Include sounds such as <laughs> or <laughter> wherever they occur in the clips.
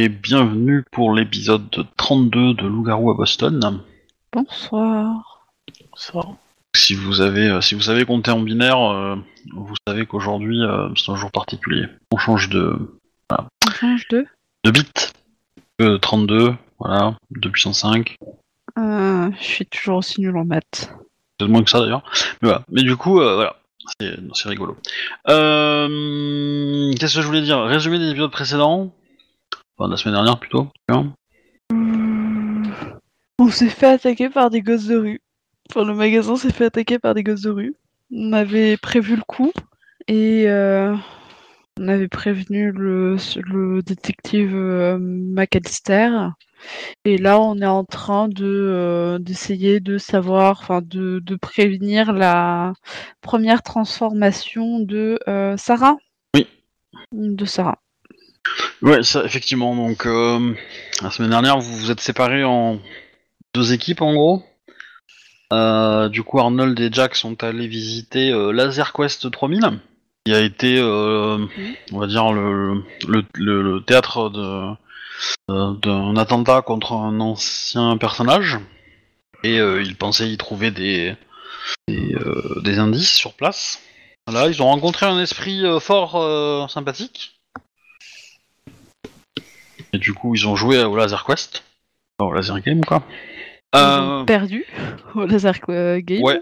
et bienvenue pour l'épisode 32 de Loup-garou à Boston. Bonsoir. Bonsoir. Si vous avez, euh, si vous savez compter en binaire, euh, vous savez qu'aujourd'hui euh, c'est un jour particulier. On change de, On change de de bit. Euh, 32, voilà, 2 puissance 5. Euh, Je suis toujours aussi nul en maths. Peut-être moins que ça d'ailleurs. Mais voilà. Mais du coup, euh, voilà. C'est c'est rigolo. Euh, Qu'est-ce que je voulais dire? Résumé des épisodes précédents. Enfin, la semaine dernière plutôt. Hein On s'est fait attaquer par des gosses de rue. Enfin, le magasin s'est fait attaquer par des gosses de rue. On avait prévu le coup et euh, on avait prévenu le, le détective euh, McAllister. Et là, on est en train de euh, d'essayer de savoir, enfin, de, de prévenir la première transformation de Sarah. Oui. De Sarah. Ouais, ça, effectivement. Donc, euh, la semaine dernière, vous vous êtes séparés en deux équipes, en gros. Euh, du coup, Arnold et Jack sont allés visiter euh, Laser Quest 3000, qui a été, euh, on va dire, le, le, le- le théâtre d'un attentat contre un ancien personnage. Et ils pensaient y trouver des, des, des indices sur place. Voilà, ils ont rencontré un esprit fort sympathique. Et du coup, ils ont joué au Laser Quest. Au Laser Game, quoi. Ils Euh, ont perdu <laughs> au laser euh, game. ouais.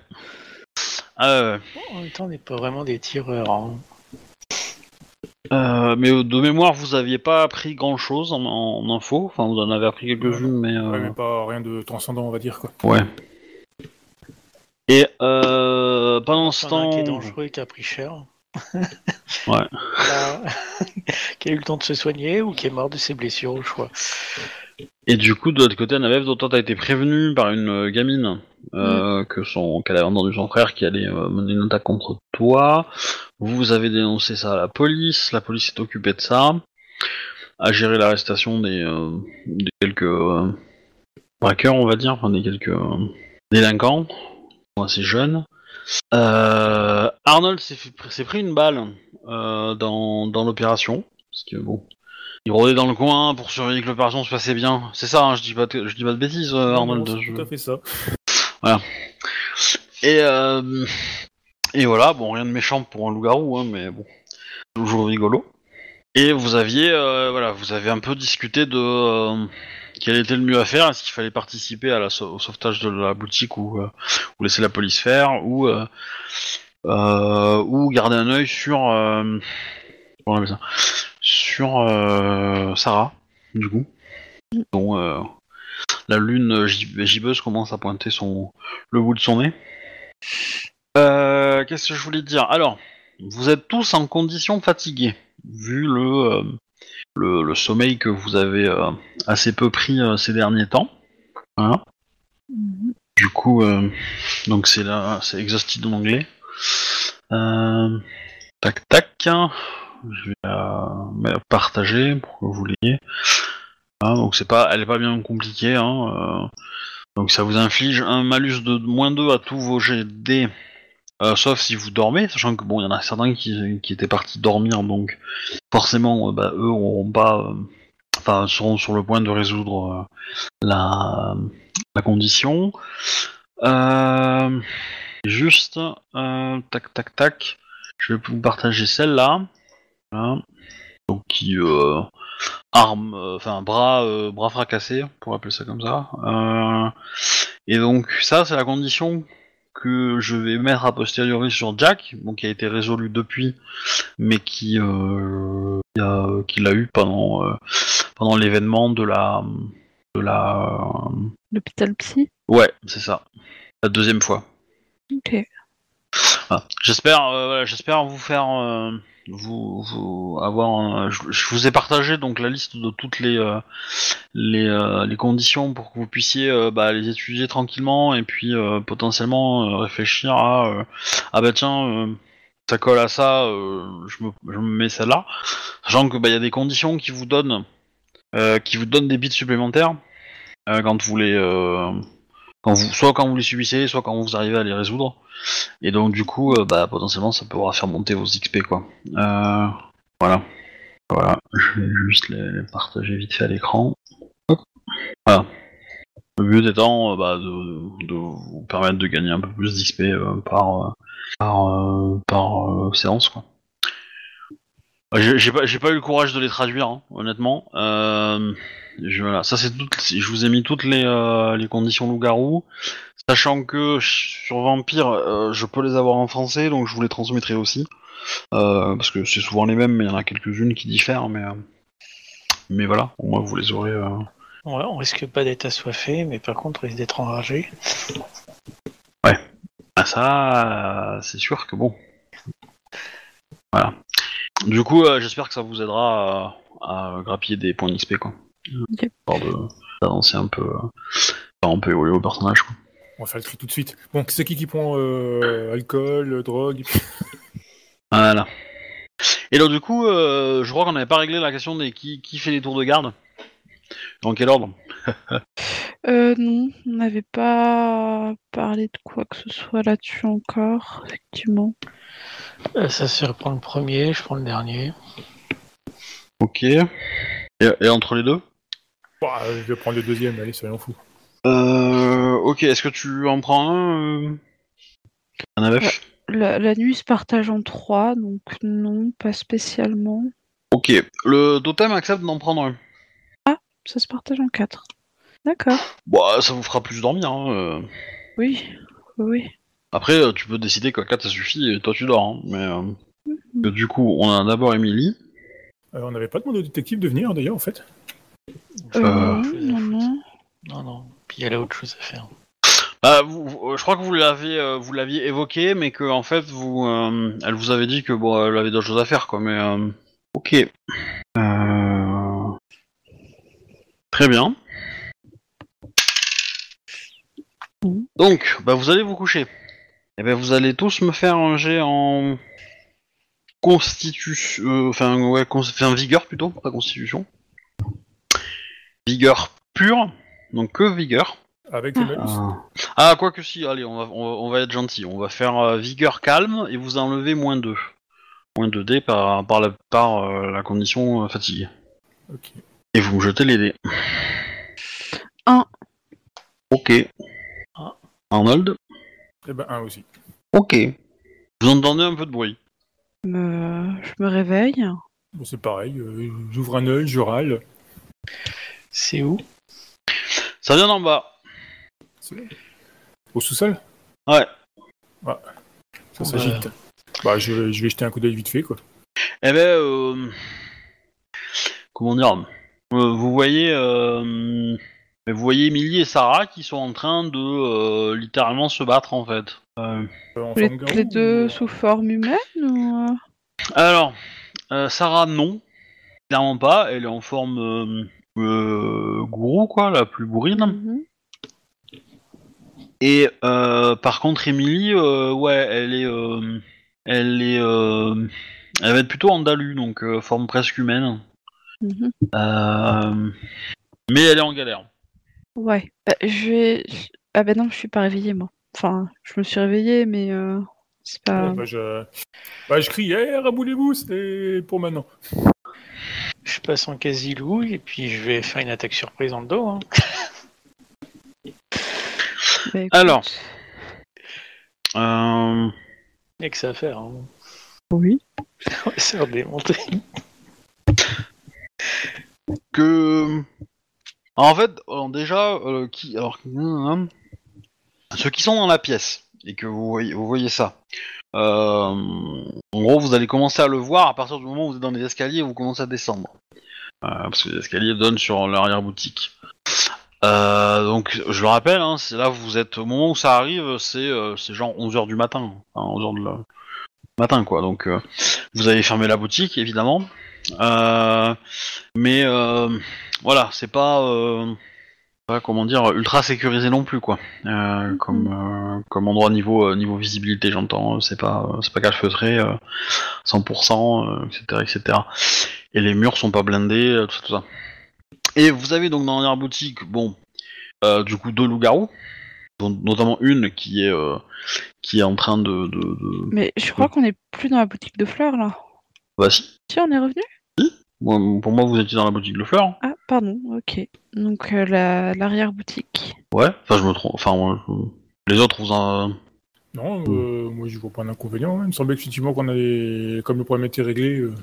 Euh, En même temps, on n'est pas vraiment des tireurs. hein. euh, mais euh, de mémoire, vous aviez pas appris grand chose en, en info. Enfin, vous en avez appris quelques-unes, mais. euh, Ouais, mais pas rien de transcendant, on va dire quoi. Ouais. Et euh, pendant ce temps. qui est dangereux et qui a pris cher. Ouais. <laughs> Qui a eu le temps de se soigner ou qui est mort de ses blessures au choix. Et du coup, de l'autre côté, Annabeth, dont toi, t'as été prévenu par une euh, gamine euh, que son qu'elle avait entendu son frère qui allait euh, mener une attaque contre toi. Vous avez dénoncé ça à la police. La police s'est occupée de ça, a géré l'arrestation des, euh, des quelques braqueurs, on va dire, enfin des quelques délinquants, assez jeunes. Euh, Arnold s'est fait- s'est pris une balle euh, dans, dans l'opération, parce que bon, il rôdait dans le coin pour surveiller que l'opération se passait bien. C'est ça, hein, je dis pas, de- je dis pas de bêtises, euh, Arnold. Non, c'est je- tout à fait ça. Et euh, et voilà, bon, rien de méchant pour un loup-garou, hein, mais bon, toujours rigolo. Et vous aviez, euh, voilà, vous avez un peu discuté de quel était le mieux à faire. Est-ce qu'il fallait participer au sauvetage de la boutique ou, euh, laisser la police faire, ou euh, euh, garder un œil sur Sarah, du coup, dont la lune gib- gibbeuse commence à pointer le bout de son nez. Qu'est-ce que je voulais dire? Alors, vous êtes tous en condition fatiguée, vu le, le, le sommeil que vous avez euh, assez peu pris euh, ces derniers temps. Voilà. Mhm. Du coup, euh, donc c'est là, c'est exhausted en anglais. Tac tac. Je vais la, partager pour que vous l'ayez. Voilà, donc c'est pas, elle est pas bien compliquée. Hein, euh, donc ça vous inflige un malus de moins 2 à tous vos GD, euh, sauf si vous dormez, sachant que bon, il y en a certains qui, étaient partis dormir, donc forcément, euh, bah, eux auront pas, euh, enfin, seront sur le point de résoudre la, condition. Juste, tac, tac, tac, je vais vous partager celle-là, Voilà. donc qui arme, enfin bras, bras fracassés, pour appeler ça comme ça. Et donc ça, c'est la condition que je vais mettre a posteriori sur Jack, bon, qui a été résolu depuis, mais qui, euh, a- qui l'a eu pendant euh, pendant l'événement de la de la L'hôpital psy. ouais, c'est ça, la deuxième fois. Ok. Voilà. J'espère, euh, voilà, j'espère vous faire, vous, vous avoir. un- je, vous ai partagé donc la liste de toutes les euh, les, euh, les conditions pour que vous puissiez euh, bah, les étudier tranquillement et puis euh, potentiellement euh, réfléchir à euh, ah bah tiens euh, ça colle à ça, euh, je, me, je me mets celle-là, sachant que bah il y a des conditions qui vous donnent euh, qui vous donnent des bits supplémentaires euh, quand vous les euh, soit quand vous les subissez, soit quand vous arrivez à les résoudre. Et donc du coup, euh, bah potentiellement ça pourra faire monter vos XP quoi. Euh, voilà. Voilà, je vais juste les, partager vite fait à l'écran. Voilà. Le but étant euh, bah, de, vous permettre de gagner un peu plus d'XP par, par, par séance. Quoi. J'ai pas, j'ai pas eu le courage de les traduire, hein, honnêtement. Euh, je, voilà, ça c'est toutes, je vous ai mis toutes les, euh, les conditions loup-garou, sachant que sur Vampire, euh, je peux les avoir en français, donc je vous les transmettrai aussi. Parce que c'est souvent les mêmes, mais il y en a quelques-unes qui diffèrent, mais, mais voilà, au moins vous les aurez. Ouais, on risque pas d'être assoiffé, mais par contre, on risque d'être enragé. Ah, ça, c'est sûr que bon. Voilà. Du coup, euh, j'espère que ça vous aidera à, à grappiller des points d'XP, quoi. Ok. De- d'avancer un peu, euh, enfin, un peu évoluer au personnage, quoi. On va faire le tri tout de suite. Bon, c'est qui qui prend euh, alcool, drogue Voilà. Et donc du coup, euh, je crois qu'on n'avait pas réglé la question des qui, qui fait les tours de garde. Dans quel ordre? <laughs> Euh, non, on n'avait pas parlé de quoi que ce soit là-dessus encore, effectivement. Euh, ça se reprend le premier, je prends le dernier. Ok. Et, et entre les deux? Bah, Je vais prendre le deuxième, allez, soyons fous. euh, Ok, est-ce que tu en prends un euh... Un AVF La, la nuit se partage en trois, donc non, pas spécialement. Ok. Le totem accepte d'en prendre un? Ça se partage en quatre. D'accord. Bah, ça vous fera plus dormir. Hein. euh. Oui, oui. Après, euh, tu peux décider que 4 ça suffit et toi tu dors. Hein. Mais euh, que du coup, on a d'abord Emily. Euh, on n'avait pas demandé au détective de venir, d'ailleurs, en fait. Euh, Euh, non, non. Non, non. Puis elle a autre chose à faire. Bah, vous, je crois que vous l'avez, vous l'aviez évoqué, mais que en fait, vous, euh, elle vous avait dit que bon, elle avait d'autres choses à faire, quoi. Mais euh, ok. Euh, Très bien. Mhm. Donc, bah, vous allez vous coucher. Et ben, vous allez tous me faire un jet en constitution, euh, enfin ouais, cons- enfin vigueur plutôt, pas constitution. Vigueur pure, donc que vigueur. Avec le malus. Ah, quoi que si, allez, on va, on va, on va être gentil. On va faire euh, vigueur calme et vous enlevez moins 2. Moins 2 dés par, par, la, par euh, la condition euh, fatigue. Ok. Et vous me jetez les dés. Un. Ok. Un. Arnold Eh ben, un aussi. Ok. Vous entendez un peu de bruit. Me- Je me réveille. Bon, c'est pareil, euh, j'ouvre un œil, je râle. C'est où? Ça vient d'en bas. C'est- Au sous-sol? Ouais. Ça s'agite. Bah, je, vais- je vais jeter un coup d'œil vite fait, quoi. Eh ben, euh, comment dire? Euh, Vous voyez, euh, vous voyez Emily et Sarah qui sont en train de euh, littéralement se battre en fait. Euh, en Les, forme garou les deux ou- sous forme humaine ou... euh Alors, euh, Sarah, non. Clairement pas. Elle est en forme euh, euh, gourou, quoi, la plus bourrine. Mhm. Et euh, par contre, Emily, euh, ouais, elle est. euh, elle est. euh, elle va être plutôt andalue, donc euh, forme presque humaine. Mhm. Euh, mais elle est en galère. Ouais. Bah, je vais... Ah bah non, je suis pas réveillée, moi. Enfin, je me suis réveillée, mais euh, c'est pas... Ouais, bah, je... Bah, je crie, hé, raboulez-vous, c'est pour maintenant. Je passe en quasi-loup et puis je vais faire une attaque surprise dans le dos. Hein. <laughs> Bah, écoute, Alors. Euh, Il y a que ça à faire. Hein. Oui. <laughs> On va se faire démonter. que. En fait, alors, déjà, euh, qui. Hum, Ceux qui sont dans la pièce et que vous voyez, ça. euh, en gros, vous allez commencer à le voir à partir du moment où vous êtes dans les escaliers et vous commencez à descendre. Euh, parce que les escaliers donnent sur l'arrière-boutique. Euh, donc, je le rappelle, hein, c'est là vous êtes, au moment où ça arrive, c'est euh, genre 11h du matin. Enfin, 11h du matin, quoi. Donc, euh, vous avez fermé la boutique, évidemment. Euh, mais euh, voilà, c'est pas, euh, pas comment dire ultra sécurisé non plus quoi. Comme euh, comme endroit niveau niveau visibilité, j'entends. C'est pas c'est pas calfeutré euh, 100%, euh, etc etc. Et les murs sont pas blindés, tout ça tout ça. Et vous avez donc dans la boutique, bon, euh, du coup deux loups-garous, notamment une qui est euh, qui est en train de, de, de... Mais je crois qu'on est plus dans la boutique de fleurs, là. Bah si. Si, on est revenu? Moi, pour moi, vous étiez dans la boutique de fleurs. Ah, pardon, ok. Donc euh, la- l'arrière-boutique. Ouais. Enfin, je me trompe. Enfin, moi, je- les autres, vous en... Non, euh, moi je vois pas d'inconvénient. hein. Il me semblait effectivement qu'on avait, comme le problème était réglé, euh,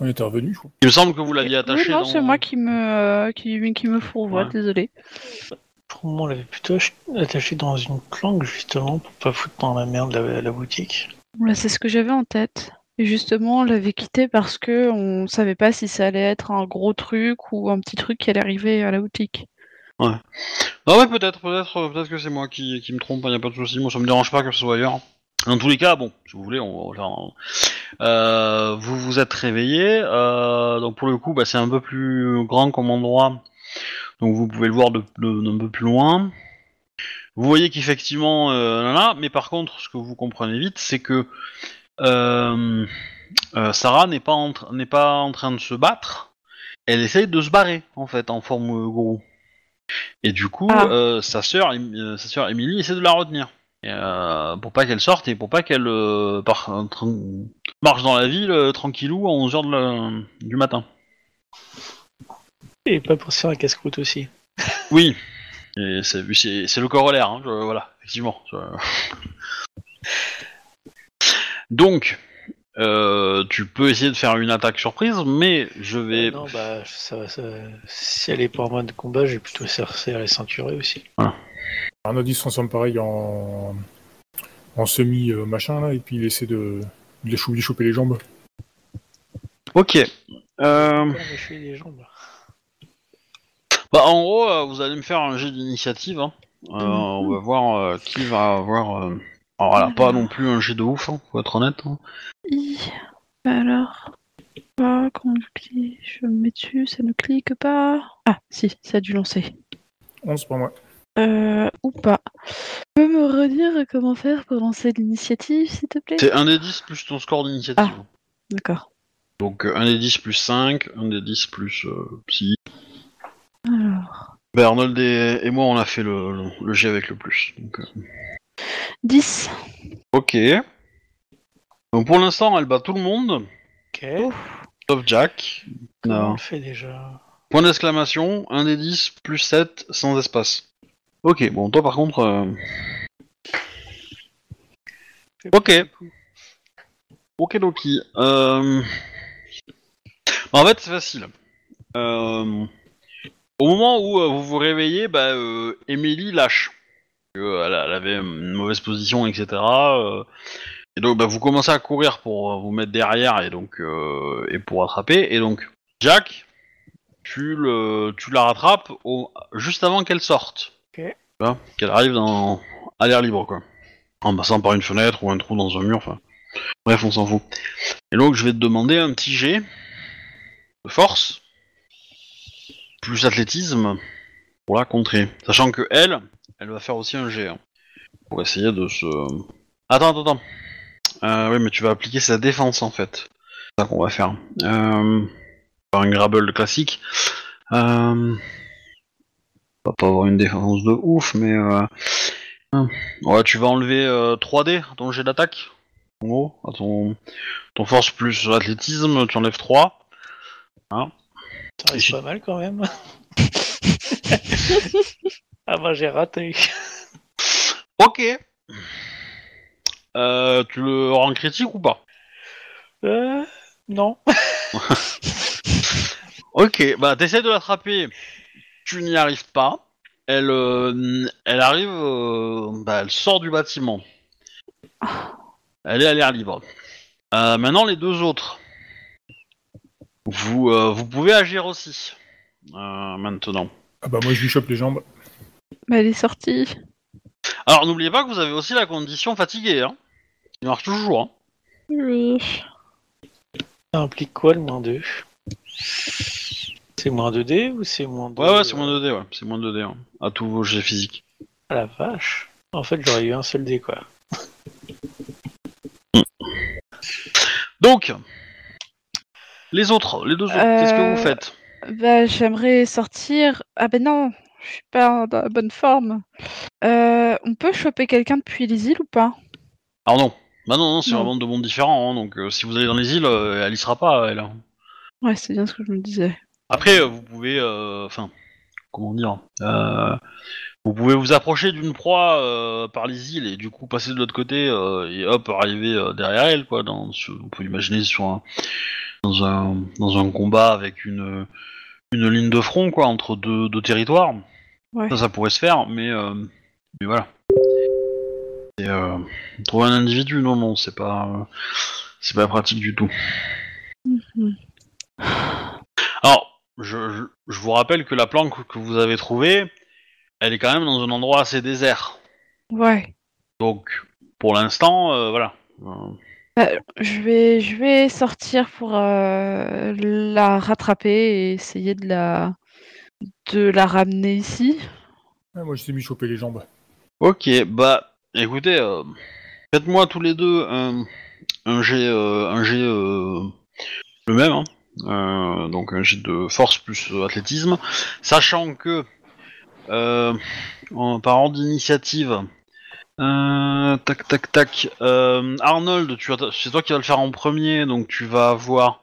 on est intervenu. je crois. Il me semble que vous l'aviez attaché. oui, non, dans- c'est moi qui me, euh, qui, qui me fourvoie, Ouais. désolé. Pour moi, on l'avait plutôt ach- attaché dans une planque, justement, pour pas foutre dans la merde la, la boutique. Là, c'est ce que j'avais en tête. Et justement, on l'avait quitté parce que on savait pas si ça allait être un gros truc ou un petit truc qui allait arriver à la boutique. Ah ouais, peut-être, peut-être, euh, peut-être que c'est moi qui, qui me trompe. Il y a pas de souci. Moi, ça me dérange pas que ce soit ailleurs. Dans tous les cas, bon, si vous voulez, on va Euh, vous vous êtes réveillé. Euh, donc pour le coup, bah, c'est un peu plus grand comme endroit. Donc vous pouvez le voir de, de- d'un peu plus loin. Vous voyez qu'effectivement, euh, là, là, mais par contre, ce que vous comprenez vite, c'est que Sarah n'est pas, en n'est pas en train de se battre. Elle essaye de se barrer, en fait, en forme euh, gourou. Et du coup, Ah. euh, sa sœur, euh, sa sœur Emily essaie de la retenir. Et, euh, pour pas qu'elle sorte et pour pas qu'elle euh, euh, marche dans la ville euh, tranquillou à 11h de la- du matin. Et pas pour se faire un casse-croûte aussi. Oui, et c'est, c'est, c'est le corollaire, hein, je- voilà, effectivement. je- Donc, euh, tu peux essayer de faire une attaque surprise, mais je vais... Non, bah, ça, si elle est pas en mode combat, j'ai plutôt serré les ceinturés aussi. On a dit se transforme pareil en, en semi euh, machin là, et puis il essaie de, de les choper les jambes. Ok. Euh, les jambes? bah, en gros, euh, vous allez me faire un jet d'initiative. hein. Euh, Mhm. On va voir euh, qui va avoir... euh, Alors voilà, pas non plus un jet de ouf, hein, faut être honnête. hein. Hi. Alors, pas quand je clique, je me mets dessus, ça ne clique pas. Ah, si, ça a dû lancer. 11 pour moi. Euh, ou pas. Tu peux me redire comment faire pour lancer l'initiative, s'il te plaît? C'est un des 10 plus ton score d'initiative. D'accord. Donc euh, un des 10 plus 5, un des 10 plus euh, psy. Alors, Ben, Arnold et, et moi, on a fait le, le, le jet avec le plus. Donc, euh, 10. Ok. Donc pour l'instant, elle bat tout le monde, Ok. sauf Jack. Comment on Non. le fait déjà Point d'exclamation, un des 10 plus 7 sans espace. Ok, bon, toi par contre... euh, Ok. Ok, Doki. Euh... En fait, c'est facile. Euh, Au moment où euh, vous vous réveillez, bah, euh, Emily lâche. Euh, elle, avait une mauvaise position, etc. euh, Et donc, bah, vous commencez à courir pour euh, vous mettre derrière et donc euh, et pour attraper. Et donc, Jack, tu le, tu la rattrapes au... juste avant qu'elle sorte. Qu'elle arrive dans à l'air libre, quoi. En passant par une fenêtre ou un trou dans un mur, enfin. Bref, on s'en fout. Et donc, je vais te demander un petit jet de force, plus athlétisme, pour la contrer. Sachant que elle, elle va faire aussi un jet. hein, pour essayer de se... Attends, attends, attends. Euh, oui, mais tu vas appliquer sa défense, en fait. C'est ça qu'on va faire. Euh... Un grabble classique. Euh... On va pas avoir une défense de ouf, mais... Euh... Ouais, tu vas enlever euh, 3D à ton jet d'attaque. En gros, à ton, ton force plus athlétisme, tu enlèves 3. Ça Et reste j'ai- pas mal quand même. <laughs> ah bah j'ai raté. <laughs> Ok. Euh, tu le rends critique ou pas? Euh, non. <laughs> Ok, bah t'essaies de l'attraper, tu n'y arrives pas. Elle, euh, elle arrive, euh, bah, elle sort du bâtiment. <sighs> Elle est à l'air libre. Euh, maintenant les deux autres. Vous, euh, vous pouvez agir aussi. Euh, maintenant. Ah bah moi je lui chope les jambes. Bah, elle est sortie. Alors n'oubliez pas que vous avez aussi la condition fatiguée, hein. Il marche toujours, hein. Oui. Ça implique quoi le moins 2 C'est moins 2D ou c'est moins 2 Ouais, ouais, c'est moins 2D, ouais. C'est moins 2D, hein. À tous vos jets physiques. Ah la vache. En fait j'aurais eu un seul dé quoi. <laughs> Donc, les autres, les deux autres, qu'est-ce que Euh, vous faites? Bah, j'aimerais sortir. Ah ben non, je suis pas dans la bonne forme. Euh, on peut choper quelqu'un depuis les îles ou pas? Alors non. Bah non, non c'est Non. vraiment deux mondes différents, hein, donc euh, si vous allez dans les îles, euh, elle y sera pas, elle. Ouais, c'est bien ce que je me disais. Après, euh, vous pouvez, euh, enfin, comment dire, euh, vous pouvez vous approcher d'une proie euh, par les îles et du coup passer de l'autre côté euh, et hop arriver euh, derrière elle, quoi. Dans, on peut imaginer sur un, dans un dans un combat avec une une ligne de front, quoi, entre deux, deux territoires. Ouais. Ça, ça pourrait se faire, mais euh, mais voilà. Et, euh, trouver un individu, non, non, c'est pas euh, c'est pas pratique du tout. Mhm. Alors, je, je, je vous rappelle que la planque que vous avez trouvée, elle est quand même dans un endroit assez désert. Ouais. Donc, pour l'instant, voilà. Euh, Je vais, je vais sortir pour la rattraper et essayer de la, de la ramener ici? Ouais, moi, je t'ai mis choper les jambes. ok, bah, écoutez, euh, faites-moi tous les deux un, un jet, euh, un jet euh, le même, hein. Euh, donc un jet de force plus athlétisme, sachant que euh, en- par ordre d'initiative, euh, tac tac tac, euh, Arnold, tu c'est toi qui vas le faire en premier, donc tu vas avoir,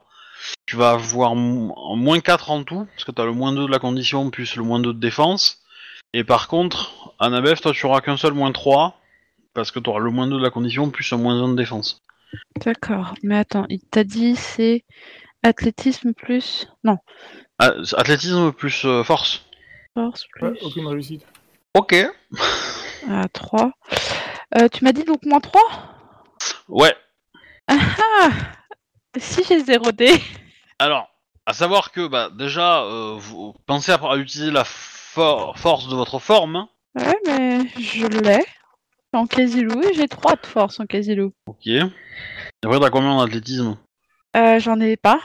tu vas avoir mo- moins 4 en tout, parce que tu as le moins 2 de la condition plus le moins 2 de défense. Et par contre, Annabeth, toi tu auras qu'un seul moins 3, parce que tu auras le moins 2 de la condition plus un moins 1 de défense. D'accord. Mais attends, il t'a dit c'est athlétisme plus. Non, Ah, athlétisme plus euh, force. force plus. Ouais, aucune réussite. Ok. Ah, 3. Euh, tu m'as dit donc moins 3 Ouais. Ah Si j'ai 0 D. Alors, à savoir que bah déjà, euh, vous pensez à, à utiliser la for- force de votre forme. Ouais, mais je l'ai. En quasi-loup et j'ai 3 de force en quasi-loup. Ok. Après, t'as combien en athlétisme? Euh, J'en ai pas.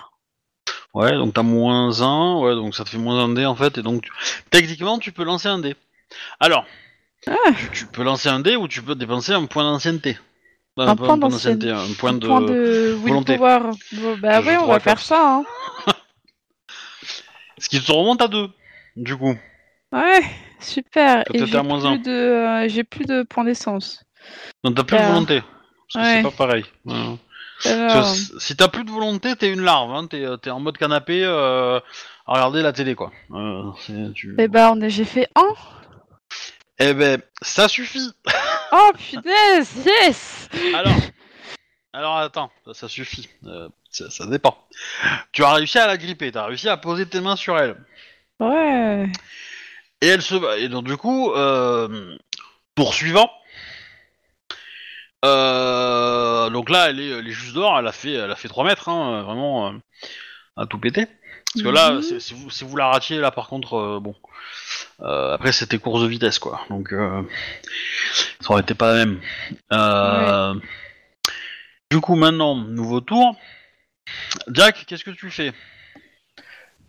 Ouais, donc t'as moins 1, ouais, donc ça te fait moins 1 dé en fait, et donc tu- techniquement tu peux lancer un dé. Alors, Ah. tu, tu peux lancer un dé ou tu peux dépenser un point d'ancienneté. Euh, Un point d'ancienneté. un point de. point de volonté. willpower. Bah oui, on va faire ça. Hein. <laughs> Ce qui te remonte à 2, du coup. Ouais, super. Et t'étais j'ai un. plus, de, euh, j'ai plus de points d'essence. Donc t'as plus de volonté. Parce que c'est pas pareil. Ouais. Parce Alors, que si- t'as plus de volonté, t'es une larve, hein. t'es, t'es en mode canapé euh, à regarder la télé, quoi. Euh, tu- eh ben, on a- j'ai fait 1. Eh ben, ça suffit <laughs> Oh punaise, yes Alors, alors attends, ça, ça suffit, Euh, ça, ça dépend. Tu as réussi à la gripper, t'as réussi à poser tes mains sur elle. Ouais. Et elle se. Et donc du coup, euh, poursuivant. Euh, donc là, elle est, elle est juste dehors, elle a fait, elle a fait 3 mètres, hein, vraiment, à tout péter. Parce que là, Mhm. si vous, si vous la ratiez, là par contre, euh, bon. Euh, après, c'était course de vitesse, quoi. Donc, euh, ça aurait été pas la même. Euh, Du coup, maintenant, nouveau tour. Jack, qu'est-ce que tu fais?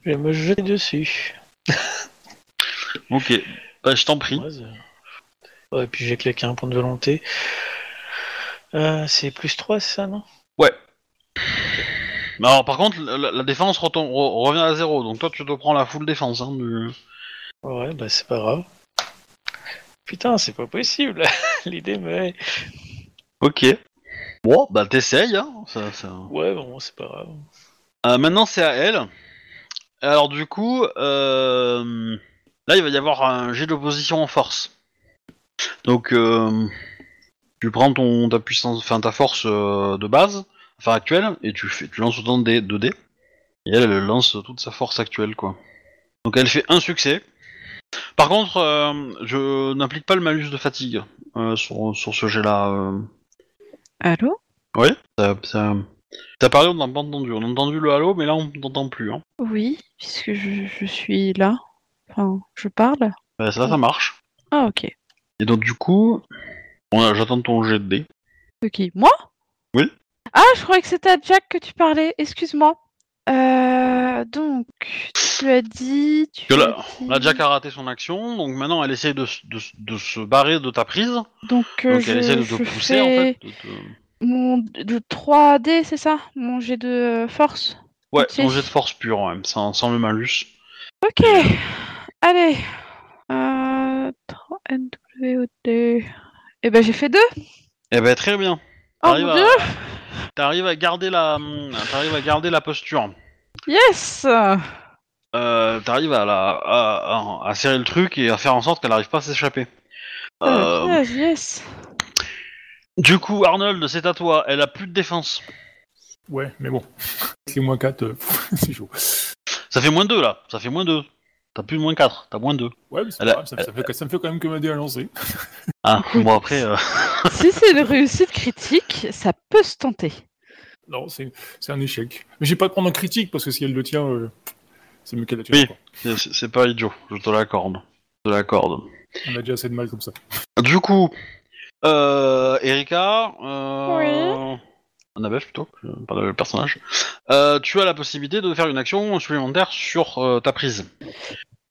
Je vais me jeter dessus. Ok, bah, je t'en prie. Ouais, puis j'ai claqué un point de volonté. Euh, c'est plus 3, c'est ça, non? Ouais. Mais Alors, par contre, la, la défense retombe- re- revient à zéro, donc toi, tu te prends la full défense. Hein, du- Ouais, bah c'est pas grave. Putain, c'est pas possible. <laughs> L'idée me. Ok. Bon, bah t'essayes, hein. Ça, ça... Ouais, bon, c'est pas grave. Euh, maintenant, c'est à elle. Alors, du coup, euh, là, il va y avoir un jet d'opposition en force. Donc, euh, tu prends ton, ta puissance, enfin ta force euh, de base, enfin actuelle, et tu, fais, tu lances autant de dés, de dés. Et elle, elle lance toute sa force actuelle, quoi. Donc, elle fait un succès. Par contre, euh, je n'applique pas le malus de fatigue euh, sur, sur ce jet-là. euh. Allô? Oui, ça, ça... T'as parlé, on n'a pas entendu. On a entendu le halo, mais là, on t'entend plus. Hein. Oui, puisque je, je suis là. Enfin, je parle. Bah, ça, ça marche. Ah, ok. Et donc, du coup, on a- j'attends ton jet de dés. Ok, moi? Ah, je croyais que c'était à Jack que tu parlais. Excuse-moi. Euh, donc, tu as dit. Tu Que là- as dit- Là, Jack a raté son action, donc maintenant, elle essaye de, de, se barrer de ta prise. Donc, euh, Donc, elle essaie de te pousser, en fait. de te- Mon de 3D, c'est ça? Mon jet de force? Ouais, ton jet de force pure, ouais, sans, sans le malus. Ok. Allez. Euh, 3 NWOD. Eh ben, j'ai fait 2. Eh ben, très bien. Oh mon à- dieu T'arrives à garder la, t'arrives à garder la posture. Yes Euh, T'arrives à, la, à, à- à serrer le truc et à faire en sorte qu'elle n'arrive pas à s'échapper. Euh, Yes, yes. du coup, Arnold, c'est à toi. Elle a plus de défense. Ouais, mais bon. <laughs> C'est moins 4, <laughs> c'est chaud. Ça fait moins 2 là. Ça fait moins 2. T'as plus de moins 4. T'as moins 2. Ouais, mais c'est pas grave, ça, ça fait, ça me fait quand même que ma dé à lancer. <laughs> Ah, bon après. euh, <laughs> si c'est une réussite critique, ça peut se tenter. Non, c'est un échec. Mais j'ai pas de prendre en critique parce que si elle le tient, euh, c'est mieux qu'elle la tue. Oui. c'est c'est pas idiot. Je te l'accorde. Je te l'accorde. On a déjà assez de mal comme ça. Du coup, euh, Erika, euh, Oui. Annabeth plutôt, pas le personnage, euh, tu as la possibilité de faire une action supplémentaire sur euh, ta prise.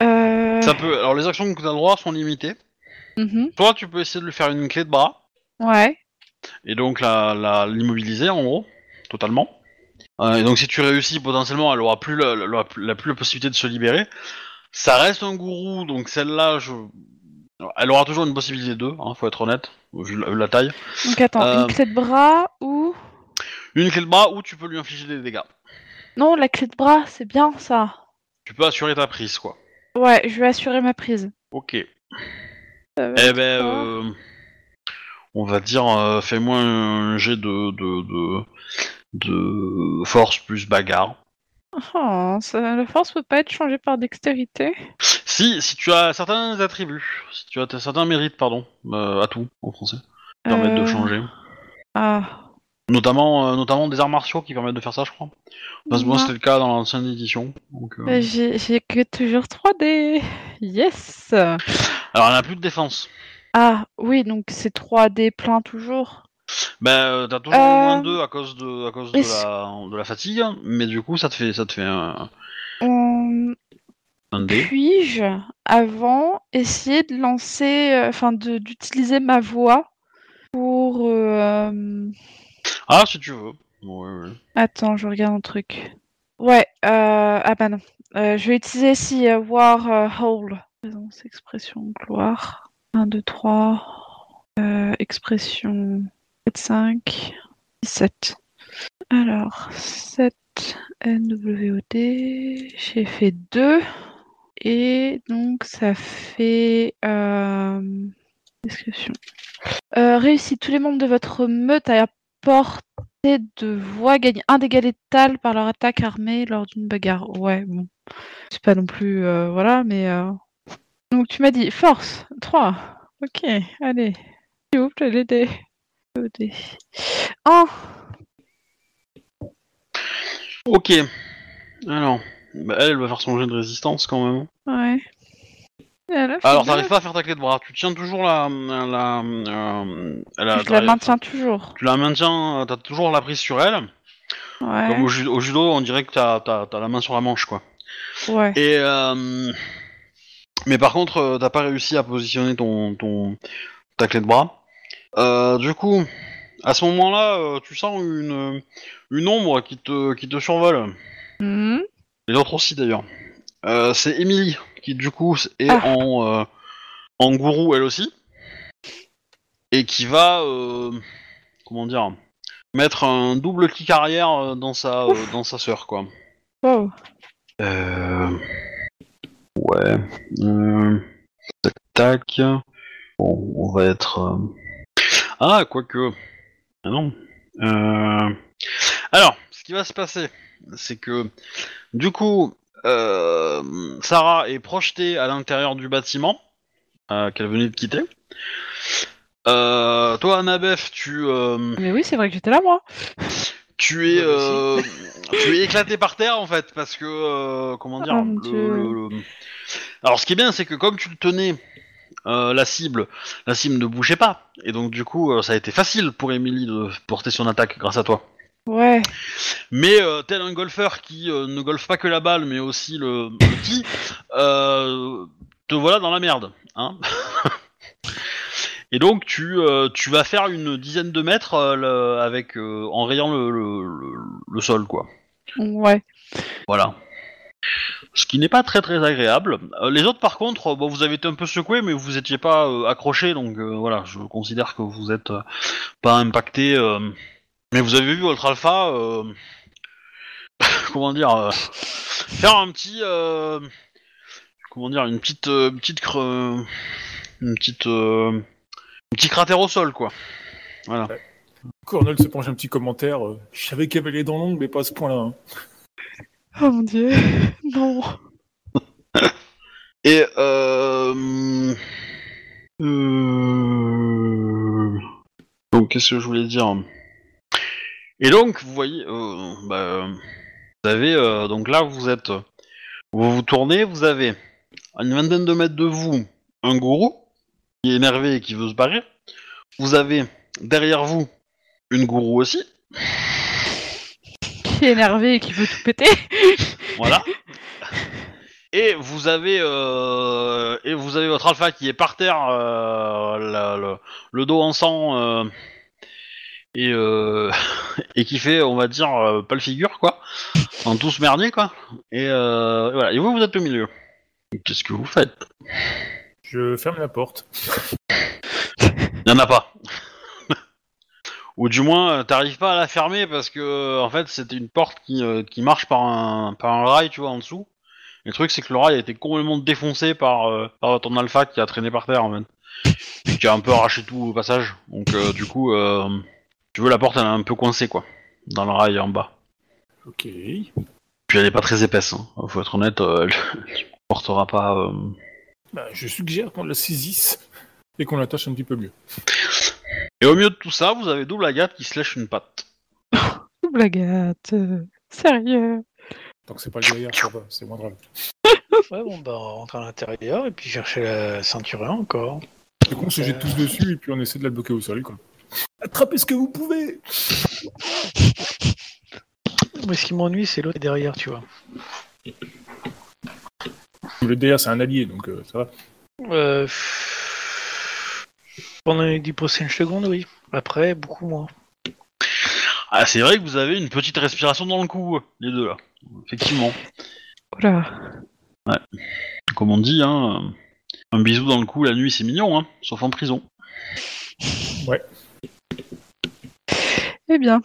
Euh... Ça peut, alors les actions que tu as le droit sont limitées. mhm. Toi, tu peux essayer de lui faire une clé de bras Ouais. et donc la, l'immobiliser en gros, totalement. Euh, et donc si tu réussis, potentiellement, elle aura plus la, la- la- la- plus la possibilité de se libérer. Ça reste un gourou, donc celle-là, je... elle aura toujours une possibilité de deux, hein, faut être honnête, vu la- taille. Donc attends, une clé de bras ou... Une clé de bras où tu peux lui infliger des dégâts. Non, la clé de bras, c'est bien ça. Tu peux assurer ta prise, quoi. Ouais, je vais assurer ma prise. Ok. Eh ben, euh, on va dire, euh, fais-moi un jet de, de, de, de force plus bagarre. Oh, ça- la force peut pas être changée par dextérité. Si, si tu as certains attributs, si tu as certains mérites, pardon, euh, atouts en français, permettent de Euh, changer. Ah. Notamment, euh, notamment des arts martiaux qui permettent de faire ça, je crois. Parce que moi, c'était le cas dans l'ancienne édition. Donc, euh, Euh, J'ai j'ai que toujours 3D. Yes. Alors, elle n'a plus de défense. Ah, oui, donc c'est 3D plein toujours. Ben, euh, t'as toujours Euh, moins 2 à cause de, à cause de est-ce- la, de la fatigue, mais du coup, ça te fait, ça te fait un, On... un dé. Puis-je, avant, essayer de lancer, euh, enfin, de- d'utiliser ma voix pour. euh, Ah, si tu veux. Ouais. Attends, je regarde un truc. Ouais, euh... ah bah non. Euh, je vais utiliser ici euh, War euh, Hole. Présence, expression, gloire. 1, 2, 3. Euh, expression 4, 5, 17. Alors, 7 NWOD. J'ai fait 2. Et donc, ça fait. Euh... Description. Euh, réussi. Tous les membres de votre meute à portée de voix gagnent un dégât létal par leur attaque armée lors d'une bagarre. Ouais, bon. C'est pas non plus. euh, voilà, mais. euh, Donc, tu m'as dit force 3. Ok, allez. S'il vous plaît, les dés. Le dé. Oh Ok. Alors, bah, elle, elle va faire son jet de résistance quand même. Ouais. Et elle a fait Alors, t'arrives pas à faire ta clé de bras. Tu tiens toujours la. la, euh, elle a- Je la maintiens toujours. Tu la maintiens, euh, t'as toujours la prise sur elle. Ouais. Comme au, ju- au judo, on dirait que t'as t'as- t'as la main sur la manche, quoi. Ouais. Et euh, mais par contre, euh, t'as pas réussi à positionner ton, ton ta clé de bras. Euh, du coup, à ce moment-là, tu sens une une ombre qui te qui te survole. Mhm. Les autres aussi d'ailleurs. Euh, c'est Emily qui du coup est Ah. en euh, en gourou elle aussi et qui va euh, comment dire mettre un double kick arrière euh, dans sa euh, dans sa sœur quoi. Euh... Ouais. Tac tac. Bon, on va être. Ah, quoique. Ah non. Alors, ce qui va se passer, c'est que du coup, Sarah est projetée à l'intérieur du bâtiment euh, qu'elle venait de quitter. Euh, toi, Annabeth, tu, euh, Mais oui, c'est vrai que j'étais là, moi. tu es, euh, tu es éclaté par terre en fait parce que euh, comment dire Oh, mon le- Dieu. le- le- Alors ce qui est bien c'est que comme tu le tenais euh, la cible, la cible ne bougeait pas et donc du coup euh, ça a été facile pour Emily de porter son attaque grâce à toi. Ouais. Mais euh, tel un golfeur qui euh, ne golfe pas que la balle mais aussi le, le tee, euh, te voilà dans la merde. Hein <laughs> Et donc tu, tu vas faire une dizaine de mètres le- avec en rayant le, le, le- le sol quoi. Ouais. Voilà. Ce qui n'est pas très très agréable. Euh, les autres par contre, euh, bon, vous avez été un peu secoués mais vous étiez pas accrochés donc euh, voilà, je considère que vous êtes euh, pas impacté. Mais vous avez vu votre alpha, euh, <laughs> comment dire, euh, faire un petit, euh, comment dire, une petite, euh, petite, cre- une petite, euh, un petit cratère au sol, quoi. Voilà. Coup, Arnold se penche un petit commentaire. euh, je savais qu'il y avait les dents longues, mais pas à ce point-là. hein. Oh mon dieu, <laughs> non. Et euh... euh, donc qu'est-ce que je voulais dire? Et donc vous voyez, euh, bah, vous avez euh, donc là vous êtes, vous vous tournez, vous avez à une vingtaine de mètres de vous un gourou qui est énervé et qui veut se barrer. Vous avez derrière vous une gourou aussi, <laughs> Qui est énervé et qui veut tout péter. <laughs> Voilà. Et vous avez euh, et vous avez votre alpha qui est par terre, euh, la- le, le dos en sang euh, et euh, <laughs> et qui fait, on va dire, euh, pas le figure quoi, en tous merdier quoi. Et, euh, voilà. Et vous, vous êtes au milieu. Qu'est-ce que vous faites? Je ferme la porte. Il y en a pas. <laughs> Ou du moins, euh, t'arrives pas à la fermer parce que en fait c'était une porte qui, qui marche par un, par un rail, tu vois, en dessous. Et le truc c'est que le rail a été complètement défoncé par, euh, par ton alpha qui a traîné par terre en fait. Et qui a un peu arraché tout au passage. Donc euh, du coup, euh, tu veux la porte elle est un peu coincée quoi, dans le rail en bas. Ok. Puis elle est pas très épaisse, hein. faut être honnête, euh, elle elle portera pas. euh, Bah, je suggère qu'on la saisisse et qu'on l'attache un petit peu mieux. Et au milieu de tout ça, vous avez double agate qui se lèche une patte. Double Agathe. euh, Sérieux. Tant que c'est pas le va, c'est moins grave. <laughs> Ouais, bon, bah, on rentre à l'intérieur et puis chercher la ceinture encore. Du coup, on se jette tous dessus et puis on essaie de la bloquer au sol, quoi. Attrapez ce que vous pouvez Moi, ce qui m'ennuie, c'est l'autre derrière, tu vois. Le derrière, c'est un allié, donc euh, ça va. Euh... Pendant les 10 prochaines secondes, oui. Après, beaucoup moins. Ah, c'est vrai que vous avez une petite respiration dans le cou, les deux là. Effectivement. Voilà. Comme on dit, hein, un bisou dans le cou la nuit c'est mignon, hein, sauf en prison. Eh bien.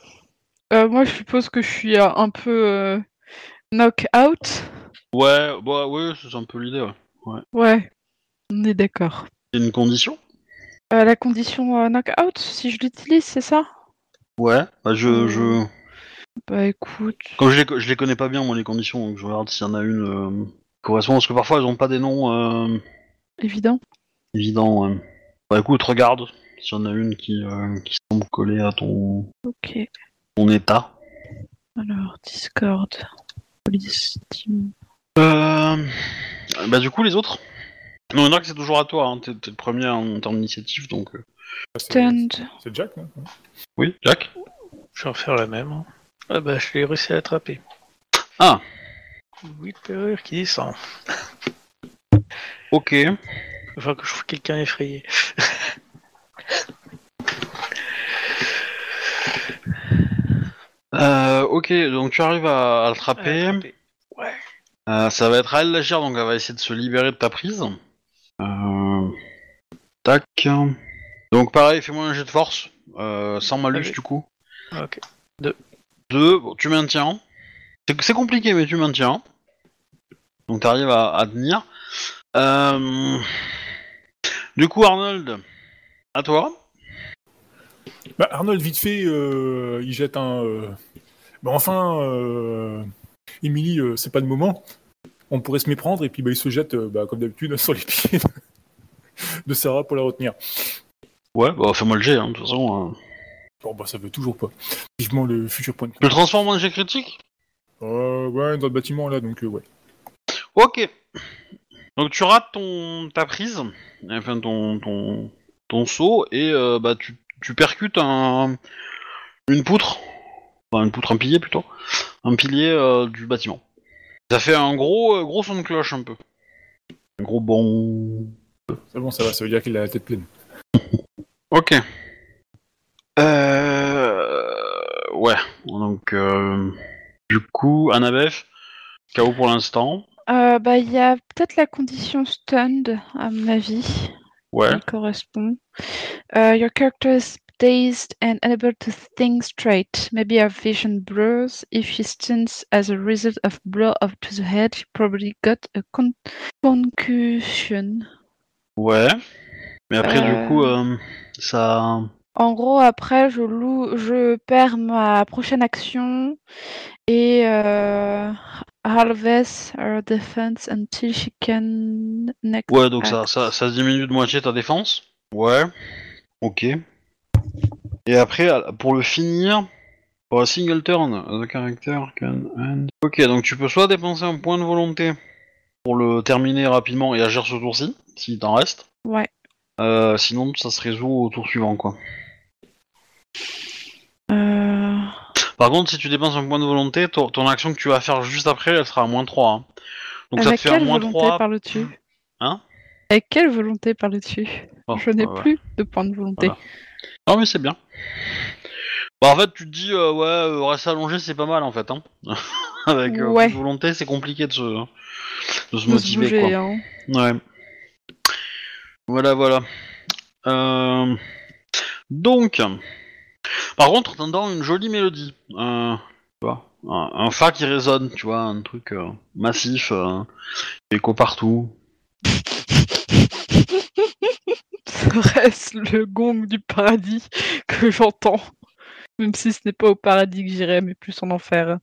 Euh, moi, je suppose que je suis euh, un peu euh, knock-out. Ouais, bah ouais, c'est un peu l'idée. Ouais. Ouais. On est d'accord. C'est une condition? Euh, la condition euh, knock-out, si je l'utilise, c'est ça? Ouais. Bah je, je, Bah écoute. comme je les, je les connais pas bien moi les conditions, donc je regarde s'il y en a une euh, qui correspond parce que parfois elles ont pas des noms euh, Évident. évidents. ouais. Bah écoute, regarde s'il y en a une qui, euh, qui semble coller à ton, Ok. ton état. Alors, Discord. Police Team. Euh... Bah du coup les autres. Non, que c'est toujours à toi. Hein. T'es, t'es le premier en termes d'initiative, donc. euh. C'est- Stand. C'est Jack, non? Oui, Jack. Je vais refaire la même. hein. Ah bah, je l'ai réussi à l'attraper. Ah. 8 perrures qui descend. Ok. Enfin, que je trouve quelqu'un effrayé. <laughs> Euh, ok, donc tu arrives à, à l'attraper. Attraper. Ouais. Euh, ça va être à elle d'agir, donc elle va essayer de se libérer de ta prise. Euh... Tac. Donc pareil, fais-moi un jet de force, sans malus du coup. Ok. 2, bon, tu maintiens. C'est compliqué, mais tu maintiens. Donc tu arrives à, à tenir. Du coup, Arnold, à toi. Bah, Arnold, vite fait, euh, il jette un. euh, Bah, enfin, euh... Emily, euh, c'est pas le moment. On pourrait se méprendre et puis bah, il se jette, bah, comme d'habitude, <laughs> sur les pieds de Sarah pour la retenir. Ouais, bah fais-moi le jet, hein, de toute façon. euh. Bon, bah, ça veut toujours pas. Vivement le futur point de le transformes en jet critique? Euh, ouais, dans le bâtiment là, donc ouais. Ok. Donc tu rates ton ta prise, enfin ton ton ton saut et euh, bah tu, tu percutes un une poutre, enfin une poutre, un pilier plutôt, un pilier euh, du bâtiment. Ça fait un gros euh, gros son de cloche un peu, un gros bon. C'est bon, ça va, ça veut dire qu'il a la tête pleine. <laughs> Ok. Euh... Ouais. Donc euh... du coup Annabeth, KO pour l'instant. Euh, bah, il y a peut-être la condition stunned, à mon avis. Ouais. qui correspond. Euh, your character is dazed and unable to think straight. Maybe her vision blurs. If she stunts as a result of blow up to the head, she probably got a con- concussion. Ouais. Mais après, Euh. du coup, euh, ça. En gros, après, je, loue, je perds ma prochaine action et euh, halves her defense until she can next Ouais, donc ça, act. ça, ça diminue de moitié ta défense. Ouais. Ok. Et après, pour le finir, pour un single turn, the character can end. Ok, donc tu peux soit dépenser un point de volonté pour le terminer rapidement et agir ce tour-ci, s'il t'en reste. Ouais. Euh, sinon, ça se résout au tour suivant, quoi. Euh, Par contre, si tu dépenses un point de volonté, ton, ton action que tu vas faire juste après, elle sera à moins 3. hein. Donc ça te avec fait un quelle moins volonté 3. parles-tu Hein Avec quelle volonté parles-tu Oh, Je n'ai ouais, plus de points de volonté. Voilà. Non, mais c'est bien. Bah, en fait, tu te dis, euh, ouais, euh, rester allongé, c'est pas mal, en fait. Hein. <laughs> Avec euh, Ouais. de volonté, c'est compliqué de se, de se De se motiver, bouger, quoi. hein. Ouais. Voilà, voilà. Euh, Donc, par contre, t'entends une jolie mélodie. Euh, tu vois, un, un fa qui résonne, tu vois, un truc euh, massif, euh, écho partout. <laughs> Serait-ce le gong du paradis que j'entends Même si ce n'est pas au paradis que j'irai, mais plus en enfer.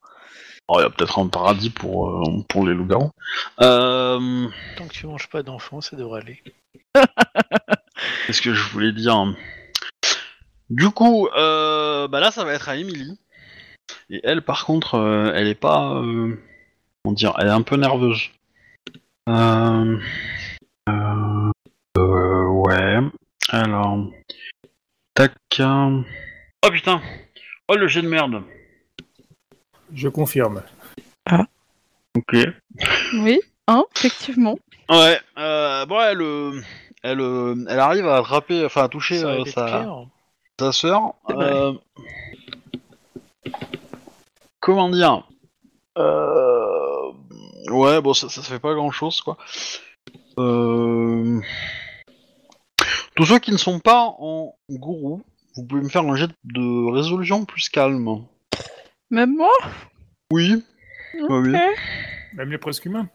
Oh, il y a peut-être un paradis pour, euh, pour les loups-garous. Euh, Tant que tu manges pas d'enfants, ça devrait aller. <laughs> Qu'est-ce que je voulais dire? Du coup, euh, bah là, ça va être à Emily. Et elle, par contre, euh, elle est pas. euh, comment dire Elle est un peu nerveuse. Euh, euh, euh, ouais. Alors. Tac. euh, Oh putain Oh le jet de merde Je confirme. Ok. Oui, hein, effectivement. Ouais, euh, bon, elle, euh, elle, euh, elle arrive à attraper, enfin à toucher Ça euh, sa, pire. Sa sœur. Euh, Comment dire euh, Ouais, bon, ça, ça fait pas grand chose, quoi. Euh, Tous ceux qui ne sont pas en gourou, vous pouvez me faire un jet de résolution plus calme. Même moi? Oui. Ouais, oui. Même les presque humains.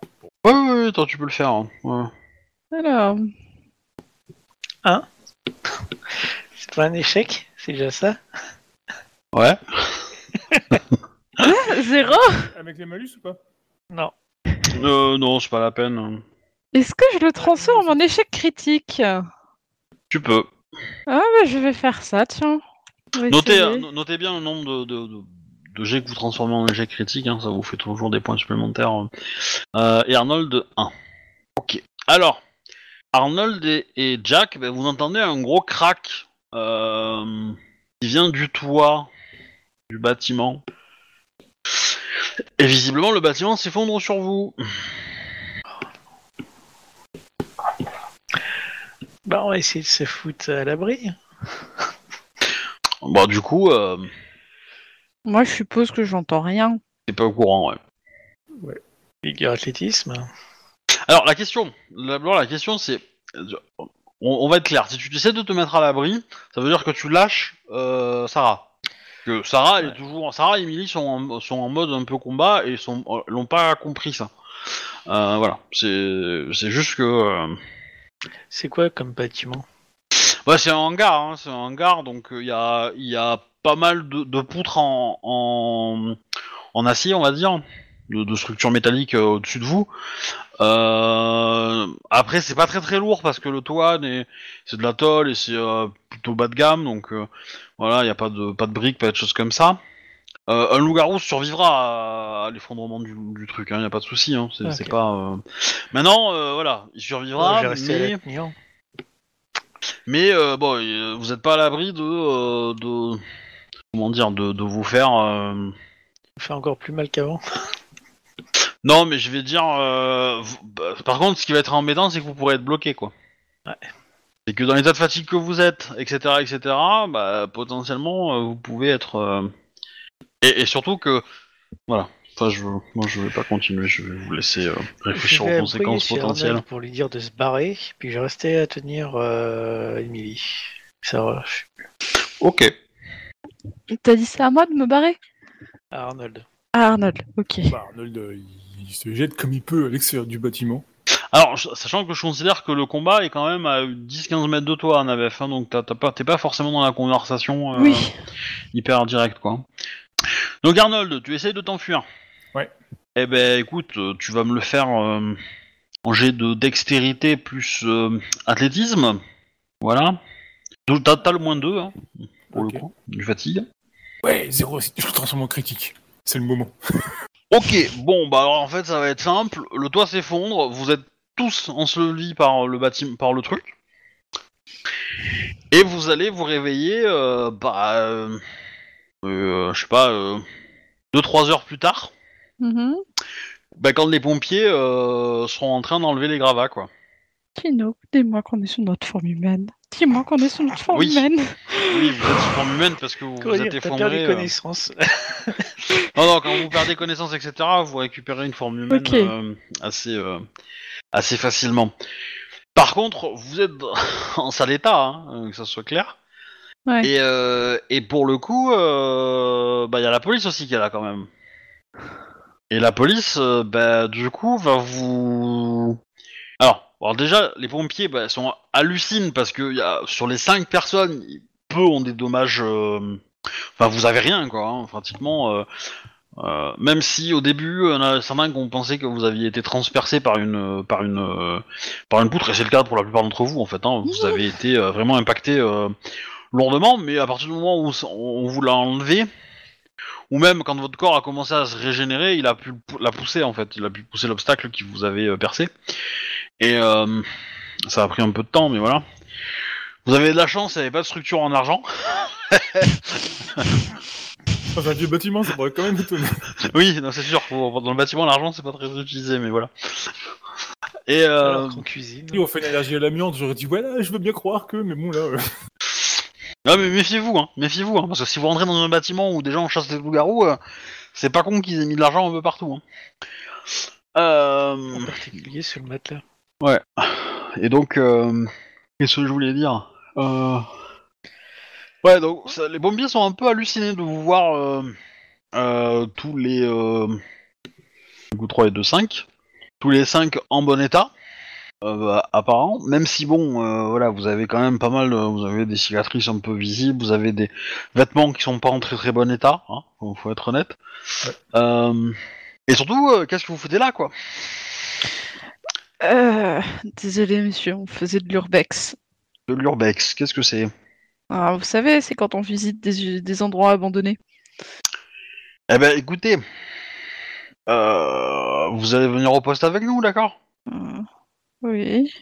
Ouais, ouais, ouais, attends, tu peux le faire. hein. Ouais. Alors, C'est pas un échec C'est déjà ça? Ouais. zéro? Avec les malus ou pas? Non. Euh, non, c'est pas la peine. Est-ce que je le transforme en échec critique? Ah, Tu peux. bah, je vais faire ça, tiens. Notez, euh, notez bien le nombre de, de, de, de jets que vous transformez en jets critiques, hein, ça vous fait toujours des points supplémentaires. Euh, et Arnold, 1. Ok. Alors, Arnold et, et Jack, ben, vous entendez un gros crack qui vient du toit du bâtiment. Et visiblement, le bâtiment s'effondre sur vous. Bah, on va essayer de se foutre à l'abri. <laughs> Bon, du coup, euh, Moi, je suppose que j'entends rien. t'es pas au courant, ouais. Figure athlétisme. Alors la question, d'abord la question c'est, on, on va être clair. Si tu essaies de te mettre à l'abri, ça veut dire que tu lâches euh, Sarah. Que Sarah, elle est toujours, Sarah et Emily sont en, sont en mode un peu combat et sont, euh, l'ont pas compris ça. Euh, voilà, c'est, juste que, euh, C'est quoi comme bâtiment? Ouais, c'est un hangar, hein, c'est un hangar, donc il y a, y a pas mal de, de poutres en, en, en acier, on va dire, de, de structures métalliques euh, au-dessus de vous. Euh, après, c'est pas très très lourd parce que le toit, c'est de la tôle et c'est euh, plutôt bas de gamme, donc euh, voilà, il y a pas de pas de briques, pas de choses comme ça. Un loup-garou survivra à, à l'effondrement du, du truc, il y a pas de souci. Hein, c'est pas. Maintenant, voilà, il survivra, mais mais bon, vous êtes pas à l'abri de, de comment dire, de, de vous faire. fait encore plus mal qu'avant. <laughs> Non, mais je vais dire. euh, vous- bah, Par contre, ce qui va être embêtant, c'est que vous pourrez être bloqué, quoi. Ouais. C'est que dans l'état de fatigue que vous êtes, etc., etc., bah, potentiellement, euh, vous pouvez être. euh, Et, et surtout que, voilà. Enfin, je, moi, je vais pas continuer. Je vais vous laisser euh, réfléchir Je aux vais conséquences potentielles. Pour lui dire de se barrer, puis je restais à tenir euh, Emily. Ça va, je- Ok. T'as dit ça à moi de me barrer? Arnold. Ah, Arnold, ok. Bah, Arnold, euh, il, il se jette comme il peut à l'extérieur du bâtiment. Alors, sachant que je considère que le combat est quand même à 10-15 mètres de toi, Navef, hein, donc t'as t'as pas- t'es pas forcément dans la conversation euh, Oui. hyper directe, quoi. Donc Arnold, tu essayes de t'enfuir. Ouais. Eh ben, écoute, euh, tu vas me le faire euh, en jet de dextérité plus euh, athlétisme. Voilà. Donc, T'as t'as le moins 2, hein, pour Ok. le coup, du fatigue. Ouais, zéro, je le transforme en critique. C'est le moment. <laughs> Ok, bon, bah alors en fait ça va être simple. Le toit s'effondre, vous êtes tous ensevelis par le bâtiment, par le truc, et vous allez vous réveiller, euh, bah, euh, euh, je sais pas, 2-3 heures plus tard, Mhm. bah, quand les pompiers euh, seront en train d'enlever les gravats, quoi. Kino, dis-moi qu'on est sur notre forme humaine. Dis-moi qu'on est sur notre forme Oui. humaine. Oui, vous êtes sous forme humaine parce que vous, vous êtes effondré. perdu euh. connaissance. <laughs> Non, non, quand vous perdez connaissance, etc., vous récupérez une forme humaine euh, assez, euh, assez facilement. Par contre, vous êtes <laughs> en sale état, hein, que ça soit clair. Ouais. Et, euh, et pour le coup, euh, bah, il y a la police aussi qui est là quand même. Et la police, euh, bah, du coup, va vous... Alors, alors déjà, les pompiers bah, sont hallucinent parce que y a, sur les 5 personnes, peu ont des dommages... euh, Enfin, vous avez rien, quoi, hein, pratiquement. euh, euh, même si au début, il y en a certains qui ont pensé que vous aviez été transpercé par une, par une, par une poutre, et c'est le cas pour la plupart d'entre vous, en fait. Hein, vous avez été vraiment impacté lourdement, mais à partir du moment où on vous l'a enlevé, ou même quand votre corps a commencé à se régénérer, il a pu la pousser, en fait. Il a pu pousser l'obstacle qui vous avait percé. Et euh, ça a pris un peu de temps, mais voilà. Vous avez de la chance, il n'y avait pas de structure en argent. Dans un vieux bâtiment, ça pourrait quand même étonner. Oui, non, c'est sûr. Dans le bâtiment, l'argent, c'est pas très utilisé, mais voilà. Et euh, Alors qu'en cuisine. Si on fait une allergie à l'amiante, j'aurais dit, ouais, là, je veux bien croire que, mais bon, là. euh, non, mais méfiez-vous, hein, méfiez-vous, hein, parce que si vous rentrez dans un bâtiment où des gens chassent des loups-garous, euh, c'est pas con qu'ils aient mis de l'argent un peu partout. Hein. Euh, En particulier sur le matelas. Et donc, euh, qu'est-ce que je voulais dire Euh, Ouais, donc ça- les pompiers sont un peu hallucinés de vous voir euh, euh, tous les du coup, 3 et 2, 5. Tous les 5 en bon état. Euh, apparent, même si bon, voilà, vous avez quand même pas mal, vous avez des cicatrices un peu visibles, vous avez des vêtements qui sont pas en très très bon état, hein, faut faut être honnête. Ouais. Et surtout, qu'est-ce que vous foutez là, quoi? Euh, désolé, monsieur, on faisait de l'urbex. De l'urbex, qu'est-ce que c'est? Ah, vous savez, c'est quand on visite des, des endroits abandonnés. Eh ben, écoutez, euh, vous allez venir au poste avec nous, d'accord? Euh, oui.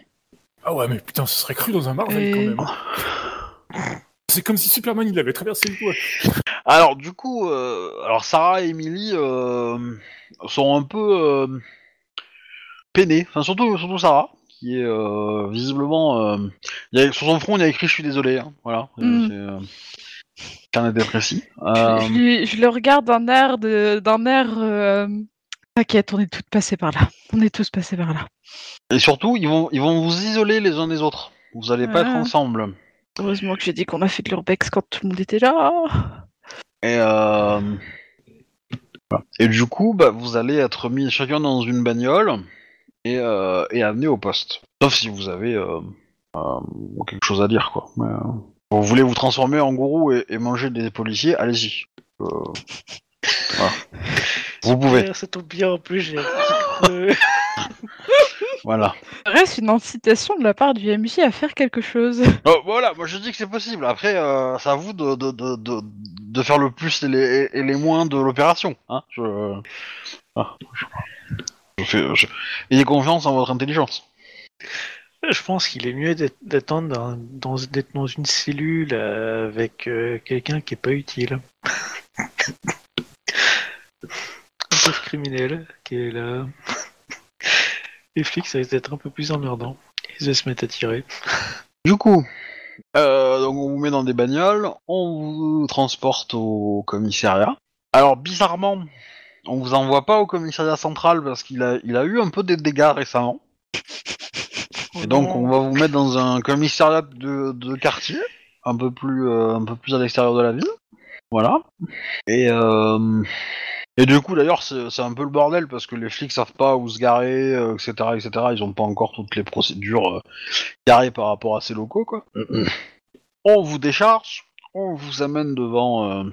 Ah ouais, mais putain, ce serait cru dans un Marvel Et- quand même. hein. C'est comme si Superman il avait traversé le toit. Alors, du coup, euh, alors Sarah et Emily euh, sont un peu euh, peinées, enfin surtout, surtout Sarah, qui est euh, visiblement, euh, il y a, sur son front il y a écrit je suis désolé, hein, voilà, Mm. c'est euh, dépressif. Je, Euh, je lui- je le regarde d'un air de, d'un air. euh, T'inquiète, on est toutes passées par là. On est tous passés par là. et surtout, ils vont, ils vont vous isoler les uns des autres. Vous allez pas être ensemble. Heureusement que j'ai dit qu'on a fait de l'urbex quand tout le monde était là. Et, euh, voilà. et du coup, bah, vous allez être mis chacun dans une bagnole et, euh, et amené au poste. Sauf si vous avez euh, euh, quelque chose à dire, quoi. Mais, euh, vous voulez vous transformer en gourou et, et manger des policiers, allez-y. Euh, voilà. <laughs> Vous pouvez, Ça tombe bien en plus, j'ai un petit <laughs> creux. voilà. Reste une incitation de la part du MJ à faire quelque chose. Oh, voilà, moi je dis que c'est possible. Après, euh, c'est à vous de, de, de, de, de faire le plus et les, et les moins de l'opération. Hein je... ah, je- je fais- je- Ayez confiance en votre intelligence. Je pense qu'il est mieux d'être- d'attendre dans, dans- d'être dans une cellule euh, avec euh, quelqu'un qui est pas utile. <laughs> Un pauvre criminel qui est là. Les flics, ça risque d'être un peu plus emmerdant. Ils vont se mettre à tirer. Du coup, euh, donc on vous met dans des bagnoles, on vous transporte au commissariat. Alors bizarrement, on vous envoie pas au commissariat central parce qu'il a, il a eu un peu des dégâts récemment. Et donc on va vous mettre dans un commissariat de, de quartier un peu plus, euh, un peu plus à l'extérieur de la ville. Voilà. Et, euh, et du coup, d'ailleurs, c'est c'est un peu le bordel parce que les flics savent pas où se garer, euh, etc., etc. Ils ont pas encore toutes les procédures carrées par rapport à ces locaux, quoi. on vous décharge, on vous amène devant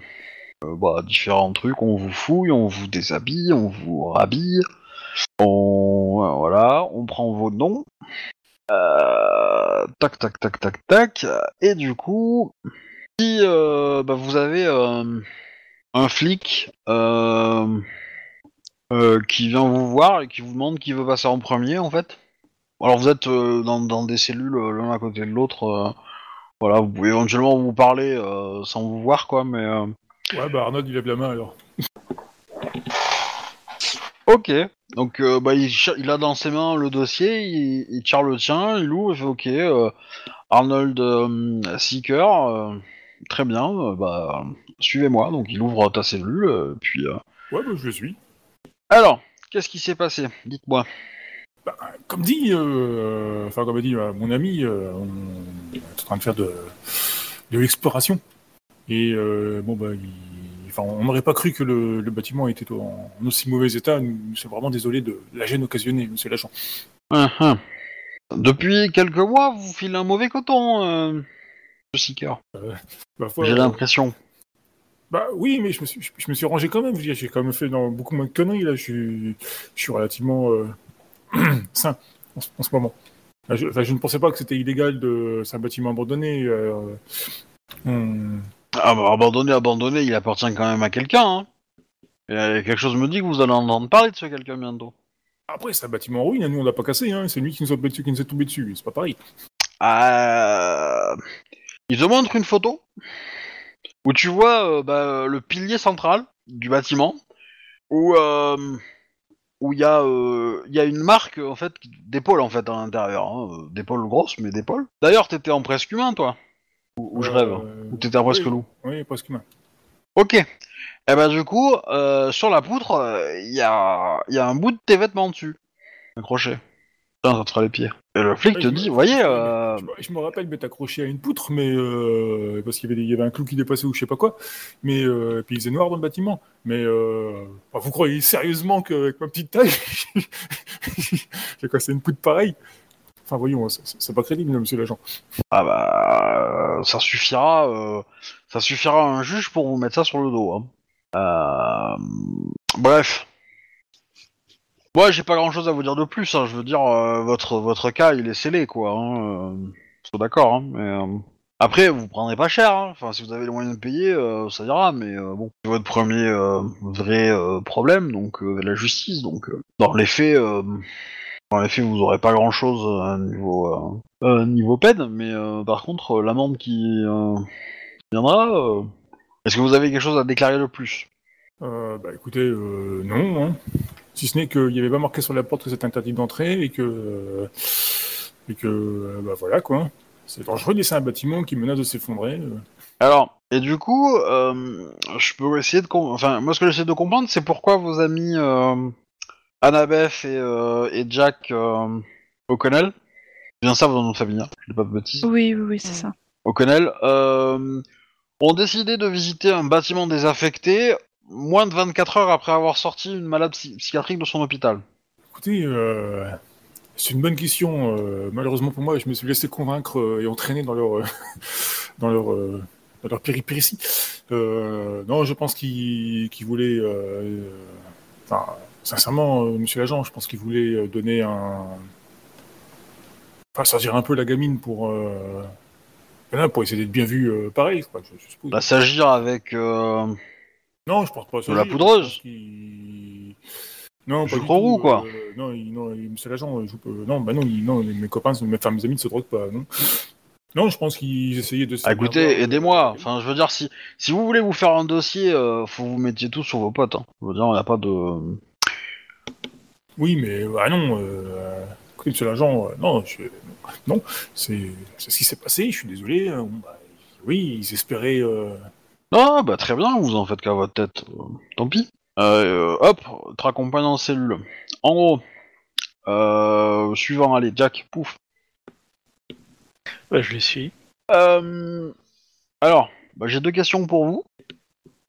bah, différents trucs, on vous fouille, on vous déshabille, on vous rhabille, on euh, voilà, on prend vos noms. Euh, tac, tac, tac, tac, tac. Et du coup, si euh, bah, vous avez euh, un flic euh, euh, qui vient vous voir et qui vous demande qui veut passer en premier, en fait. Alors vous êtes euh, dans, dans des cellules euh, l'un à côté de l'autre. euh, voilà, vous pouvez éventuellement vous parler euh, sans vous voir, quoi, mais... Ouais, bah Arnold, il lève la main alors. Ok, donc euh, bah, il, a dans ses mains le dossier, il, il tire le tien, il ouvre, il fait ok, euh, Arnold euh, Seeker, très bien, bah suivez-moi, donc il ouvre ta cellule, puis... Ouais, bah je le suis. Alors, qu'est-ce qui s'est passé? Dites-moi. Comme dit, enfin comme a dit mon ami, on est en train de faire de, de l'exploration. Et euh, bon bah, il- enfin, on n'aurait pas cru que le, le bâtiment était en, aussi mauvais état. Nous, nous sommes vraiment désolés de la gêne occasionnée, Monsieur l'agent. Hum, hum. Depuis quelques mois, vous filez un mauvais coton, euh, le Seeker, Bah, foi, j'ai euh, l'impression. bah oui, mais je me suis, je, je me suis rangé quand même. J'ai quand même fait dans beaucoup moins de conneries là. Je suis, je suis relativement euh, <clears throat> sain en, ce- en ce moment. Je, ne pensais pas que c'était illégal de, c'est un bâtiment abandonné. euh, on- Ah bah abandonné, abandonné, il appartient quand même à quelqu'un, hein. Et, euh, quelque chose me dit que vous allez entendre parler de ce quelqu'un bientôt. Après, c'est un bâtiment en ruine, hein, nous on l'a pas cassé, hein, c'est lui qui nous, a, qui nous est tombé dessus, c'est pas pareil. Euh... Il te montre une photo où tu vois euh, bah, le pilier central du bâtiment où euh, où il y a euh, il y a une marque en fait d'épaule en fait à l'intérieur, hein, d'épaule grosse mais d'épaule. D'ailleurs t'étais en presque humain toi ou, je Euh, rêve ou t'étais en presque oui. loup. Oui, presque humain. Ok. Et ben du coup euh, sur la poutre euh, il y a y a un bout de tes vêtements dessus accroché. Putain, ça te fera les pieds. Et le flic Ouais, te dit, me- voyez, euh, Je, me- rappelle m'être accroché à une poutre, mais euh, parce qu'il y, avait des- il y avait un clou qui dépassait ou je sais pas quoi, mais euh, puis il faisait noir dans le bâtiment. Mais euh, enfin, vous croyez sérieusement qu'avec ma petite taille, <laughs> j'ai cassé une poutre pareille? Enfin voyons, c'est- c'est pas crédible, monsieur l'agent. Ah bah euh, ça suffira, euh, ça suffira un juge pour vous mettre ça sur le dos. hein. Euh, bref. Moi j'ai pas grand chose à vous dire de plus. hein. Je veux dire euh, votre votre cas il est scellé quoi. Hein. d'accord. Hein. Après vous prendrez pas cher. Hein. Enfin si vous avez les moyens de payer ça ira. Mais bon c'est votre premier vrai problème donc la justice donc dans les faits. Euh, les faits, vous aurez pas grand chose à niveau euh, euh, niveau peine, mais euh, par contre, euh, l'amende qui euh, viendra, euh, est-ce que vous avez quelque chose à déclarer de plus? Euh, bah écoutez, euh, non. Hein. Si ce n'est qu'il n'y avait pas marqué sur la porte que c'était interdit d'entrer et que. euh, et que. euh, bah voilà quoi. C'est dangereux de laisser un bâtiment qui menace de s'effondrer. euh. Alors, et du coup, euh, je peux essayer de... Enfin, moi, ce que j'essaie de comprendre, c'est pourquoi vos amis euh, Annabeth et, euh, et Jack euh, O'Connell, c'est bien ça votre nom de famille, hein, je dis pas bêtises, Oui, oui, oui, c'est ça. O'Connell, euh, ont décidé de visiter un bâtiment désaffecté moins de 24 heures après avoir sorti une malade psy- psychiatrique de son hôpital. Écoutez, euh, c'est une bonne question. euh, malheureusement pour moi, je me suis laissé convaincre euh, et entraîner dans leur, euh, <laughs> dans leur, euh, dans leur péripétie. Euh, non, je pense qu'ils qu'ils voulaient. euh, euh, Enfin, sincèrement, euh, monsieur l'agent, je pense qu'ils voulaient euh, donner un. Enfin, sortir un peu la gamine pour. Euh... voilà, pour essayer d'être bien vu euh, pareil, quoi, je, je suppose. Bah, s'agir avec... Non, je pense pas. De la Je poudreuse qu'il- Non, Du pas du gros tout, roux, quoi. non, il- non, il- monsieur l'agent, pas- non, bah non, non, mes copains, mes, enfin, mes amis ne se droguent pas, non. Non, je pense qu'ils essayaient de. se Ah, écoutez, aidez-moi. Enfin, je veux dire, si si vous voulez vous faire un dossier, euh, faut vous mettiez tout sur vos potes. Hein. Je veux dire, il n'y a pas de. Oui, mais ah non, euh, monsieur l'agent, euh, non, je- non, c'est c'est ce qui s'est passé. Je suis désolé. euh, bon, bah, oui, ils espéraient. euh, Ah, bah très bien, vous en faites qu'à votre tête. euh, tant pis. Hop, te raccompagne en cellule. En gros, euh, suivant, allez, Jack, pouf. Ouais, je le suis. Euh, Alors, bah, j'ai deux questions pour vous.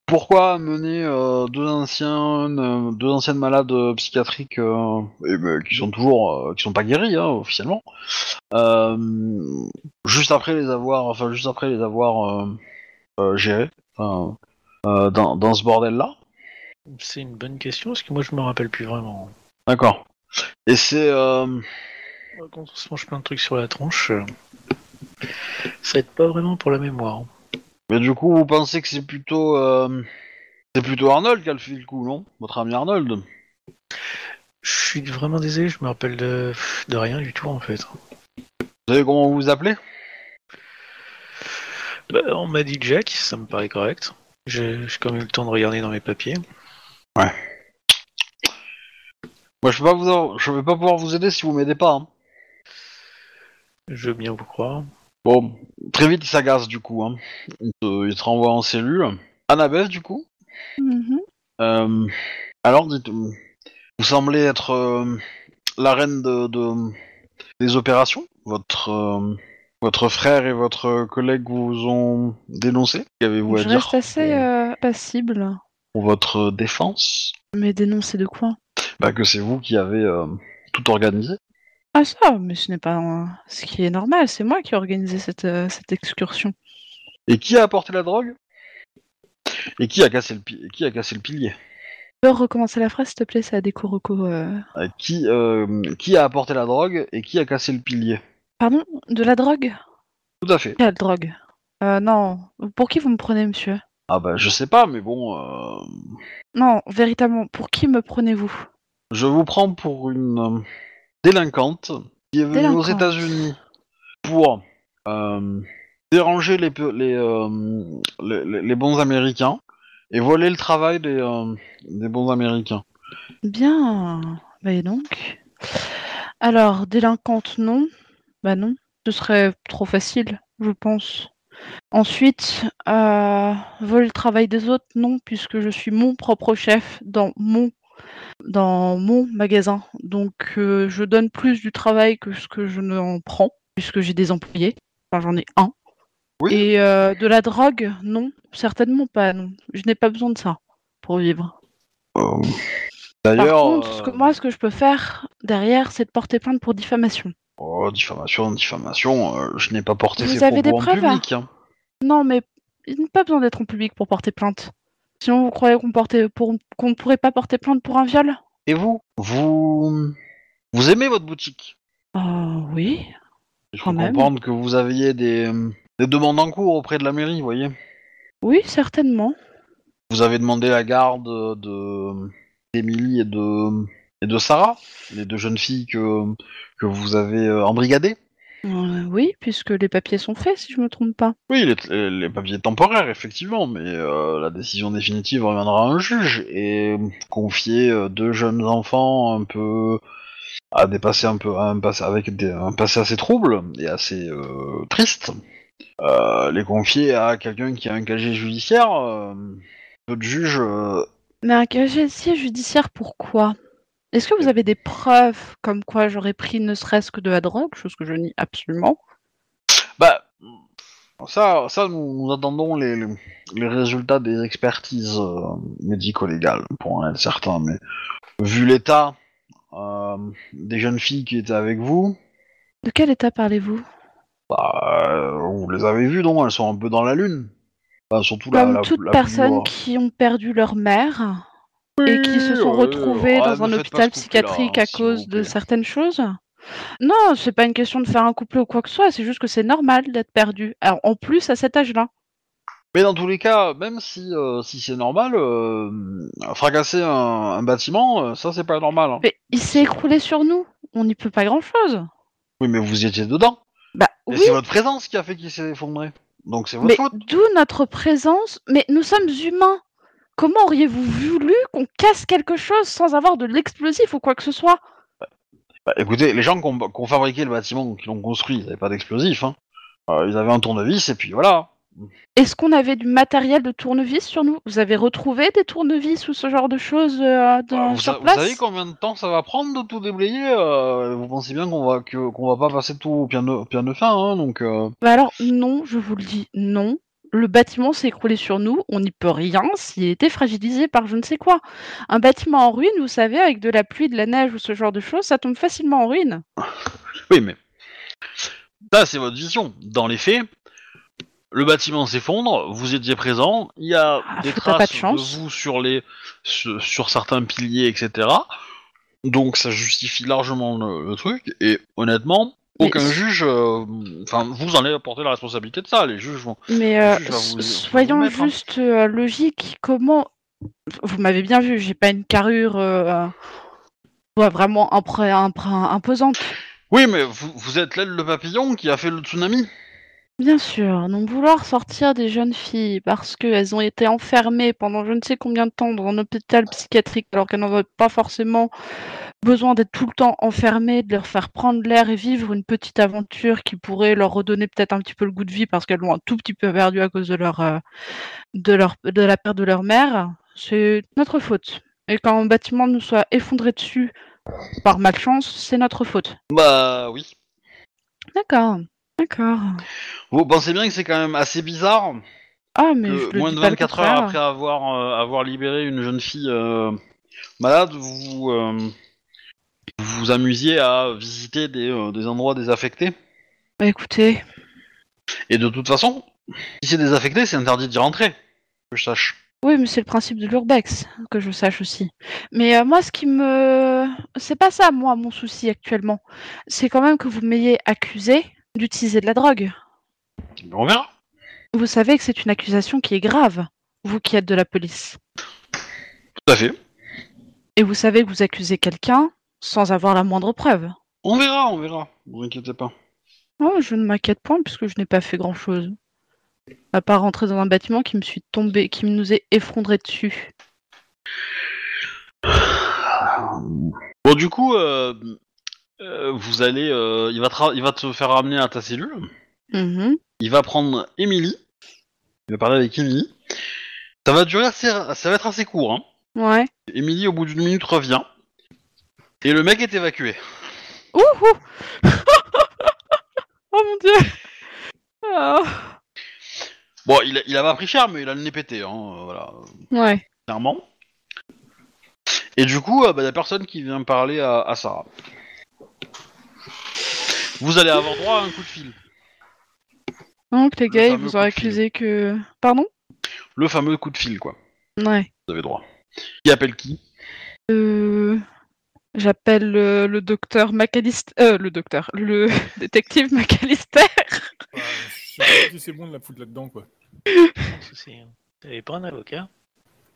Pourquoi amener euh, deux anciens, euh, deux anciennes malades euh, psychiatriques et, bah, qui sont toujours, euh, qui sont pas guéris hein, officiellement, juste après les avoir, enfin juste après les avoir euh, dans, dans ce bordel là. C'est une bonne question, parce que moi je me rappelle plus vraiment. D'accord. Et c'est euh, Quand on se mange plein de trucs sur la tronche, ça aide pas vraiment pour la mémoire. Mais du coup, vous pensez que c'est plutôt, euh, c'est plutôt Arnold qui a le fait le coup, non? Votre ami Arnold. Je suis vraiment désolé, je me rappelle de, de rien du tout en fait. Vous savez comment vous vous appelez? Bah, on m'a dit Jack, ça me paraît correct. J'ai j'ai quand même eu le temps de regarder dans mes papiers. Moi, je peux pas vous, je vais pas pouvoir vous aider si vous m'aidez pas. hein. Je veux bien vous croire. Bon, très vite, il s'agace du coup. Hein. Il, te, il te renvoie en cellule. Annabeth, du coup. Mhm. Euh, alors, dites, vous semblez être euh, la reine de, de- des opérations. Votre euh, votre frère et votre collègue vous ont dénoncé. Qu'avez-vous à Je dire reste assez euh, passible. pour votre défense? Mais dénoncer de quoi? Bah que c'est vous qui avez tout organisé. Ah ça, mais ce n'est pas ce qui est normal. C'est moi qui ai organisé cette, euh, cette excursion. Et qui a apporté la drogue? Et qui a cassé le pi- et qui a cassé le pilier? Peux recommencer la phrase, s'il te plaît Ça a des euh. Euh, qui, euh, qui a apporté la drogue et qui a cassé le pilier? Pardon? De la drogue? Tout à fait. Quelle drogue? Euh, Non. Pour qui vous me prenez, monsieur? Ah bah je sais pas, mais bon, euh, Non, véritablement, pour qui me prenez-vous? Je vous prends pour une euh, délinquante qui est venue aux. États-Unis pour euh, déranger les, pe- les, euh, les, les- les bons Américains et voler le travail des, euh, des bons Américains. Bien. Bah et donc? Alors, délinquante, non. Bah non. Ce serait trop facile, je pense. Ensuite, euh, vol le travail des autres, non, puisque je suis mon propre chef dans mon dans mon magasin. Donc euh, je donne plus du travail que ce que je n'en prends, puisque j'ai des employés. Enfin j'en ai un. Oui. Et euh, de la drogue, non, certainement pas, non. Je n'ai pas besoin de ça pour vivre. Euh, Par D'ailleurs, contre, ce que moi, ce que je peux faire derrière, c'est de porter plainte pour diffamation. oh, diffamation, diffamation, euh, je n'ai pas porté Vous ces avez des en preuves, public. hein. Non, mais il n'y a pas besoin d'être en public pour porter plainte. Sinon, vous croyez qu'on pour ne pourrait pas porter plainte pour un viol? Et vous? Vous vous aimez votre boutique? Ah oui. Quand même. comprendre que vous aviez des, des demandes en cours auprès de la mairie, vous voyez. Oui, certainement. Vous avez demandé la garde de d'Emily et de et de Sarah, les deux jeunes filles que que vous avez euh, embrigadées? Euh, oui, puisque les papiers sont faits, si je me trompe pas. Oui, les, les- les papiers temporaires, effectivement, mais euh, la décision définitive reviendra à un juge et confier euh, deux jeunes enfants un peu à des passés un peu à un passé avec des, un passé assez trouble et assez euh, triste. Euh, les confier à quelqu'un qui a un casier judiciaire, euh, peu de juges euh, Mais un casier judiciaire, pourquoi? Est-ce que vous avez des preuves comme quoi j'aurais pris ne serait-ce que de la drogue, chose que je nie absolument? Bah, ça, ça nous, nous attendons les, les, les résultats des expertises euh, médico-légales pour en être certain. Mais vu l'état euh, des jeunes filles qui étaient avec vous, De quel état parlez-vous? bah, euh, vous les avez vues, non? Elles sont un peu dans la lune. Enfin, surtout Comme la, toutes la loin. qui ont perdu leur mère et qui se sont ouais, dans ne un hôpital psychiatrique hein, à cause de certaines choses? Non, c'est pas une question de faire un couplet ou quoi que ce soit, c'est juste que c'est normal d'être perdu. Alors, en plus, à cet âge-là. Mais dans tous les cas, même si, euh, si c'est normal, euh, fracasser un, un bâtiment, euh, ça c'est pas normal. hein. Mais il s'est écroulé sur nous, on n'y peut pas grand-chose. Oui, mais vous y étiez dedans. Bah Et oui, c'est votre présence qui a fait qu'il s'est effondré. Donc c'est votre mais faute. d'où notre présence? Mais nous sommes humains. Comment auriez-vous voulu qu'on casse quelque chose sans avoir de l'explosif ou quoi que ce soit? Bah, écoutez, les gens qui ont, qui ont fabriqué le bâtiment, qui l'ont construit, ils n'avaient pas d'explosif. Hein. Euh, ils avaient un tournevis et puis voilà. Est-ce qu'on avait du matériel de tournevis sur nous? Vous avez retrouvé des tournevis ou ce genre de choses euh, dans, vous, sur sa- vous place? savez combien de temps ça va prendre de tout déblayer euh, Vous pensez bien qu'on va qu'on va pas passer tout au piano, au piano fin, hein, donc. euh, Bah alors non, je vous le dis, non. Le bâtiment s'est écroulé sur nous, on n'y peut rien s'il était fragilisé par je ne sais quoi. Un bâtiment en ruine, vous savez, avec de la pluie, de la neige ou ce genre de choses, ça tombe facilement en ruine. <laughs> Oui, mais ça, c'est votre vision. Dans les faits, le bâtiment s'effondre, vous étiez présent, il y a Ah, des traces de chance. vous sur les sur, sur certains piliers, etc. Donc ça justifie largement le, le truc. Et honnêtement, aucun juge, euh, enfin, vous en allez porter la responsabilité de ça. Les juges vont. Mais euh, vous- vous soyons mettre, juste euh, logiques. Comment Vous m'avez bien vu, j'ai pas une carrure ouais, vraiment imposante. Oui, mais vous, vous êtes l'aile de papillon qui a fait le tsunami. Bien sûr, donc vouloir sortir des jeunes filles parce qu'elles ont été enfermées pendant je ne sais combien de temps dans un hôpital psychiatrique alors qu'elles n'avaient pas forcément besoin d'être tout le temps enfermées, de leur faire prendre l'air et vivre une petite aventure qui pourrait leur redonner peut-être un petit peu le goût de vie parce qu'elles l'ont un tout petit peu perdu à cause de leur, euh, de leur de la perte de leur mère, c'est notre faute. Et quand un bâtiment nous soit effondré dessus par malchance, c'est notre faute. Bah oui. D'accord, d'accord. Vous pensez bien que c'est quand même assez bizarre Ah mais je que le moins dis de pas le 24 heures contraire. après avoir, euh, avoir libéré une jeune fille euh, malade, vous euh, vous vous amusiez à visiter des, euh, des endroits désaffectés. Bah, écoutez, Et de toute façon, si c'est désaffecté, c'est interdit d'y rentrer. Que je sache. oui, mais c'est le principe de l'urbex, que je sache aussi. Mais euh, moi, ce qui me... C'est pas ça, moi, mon souci actuellement. C'est quand même que vous m'ayez accusé d'utiliser de la drogue. Mais on verra. Vous savez que c'est une accusation qui est grave, vous qui êtes de la police. Tout à fait. Et vous savez que vous accusez quelqu'un sans avoir la moindre preuve. On verra, on verra. Vous inquiétez pas. Oh, je ne m'inquiète point puisque je n'ai pas fait grand-chose. À part rentrer dans un bâtiment qui me suis tombé, qui nous est effondré dessus. Bon, du coup, euh, euh, vous allez, euh, il va, te ra- il va te faire ramener à ta cellule. Mhm. Il va prendre Emily. Il va parler avec Emily. Ça va durer assez, ça va être assez court. Hein. Ouais. Emily, au bout d'une minute, revient. Et le mec est évacué. Ouh ouh <laughs> Oh mon dieu Ah. Bon, il a, il a pas pris cher, mais il a le nez pété, hein, euh, voilà, Ouais. clairement. Et du coup, il y a personne qui vient parler à, à Sarah. Vous allez avoir droit à un coup de fil. Donc les Le gars, ils vous ont accusé que... Pardon? Le fameux coup de fil, quoi. Ouais. Vous avez droit. Qui appelle qui? Euh... J'appelle le, le docteur McAllister... Euh, le docteur. Le <laughs> détective McAllister. Je sais pas si c'est bon de la foutre là-dedans, quoi. T'avais pas un avocat?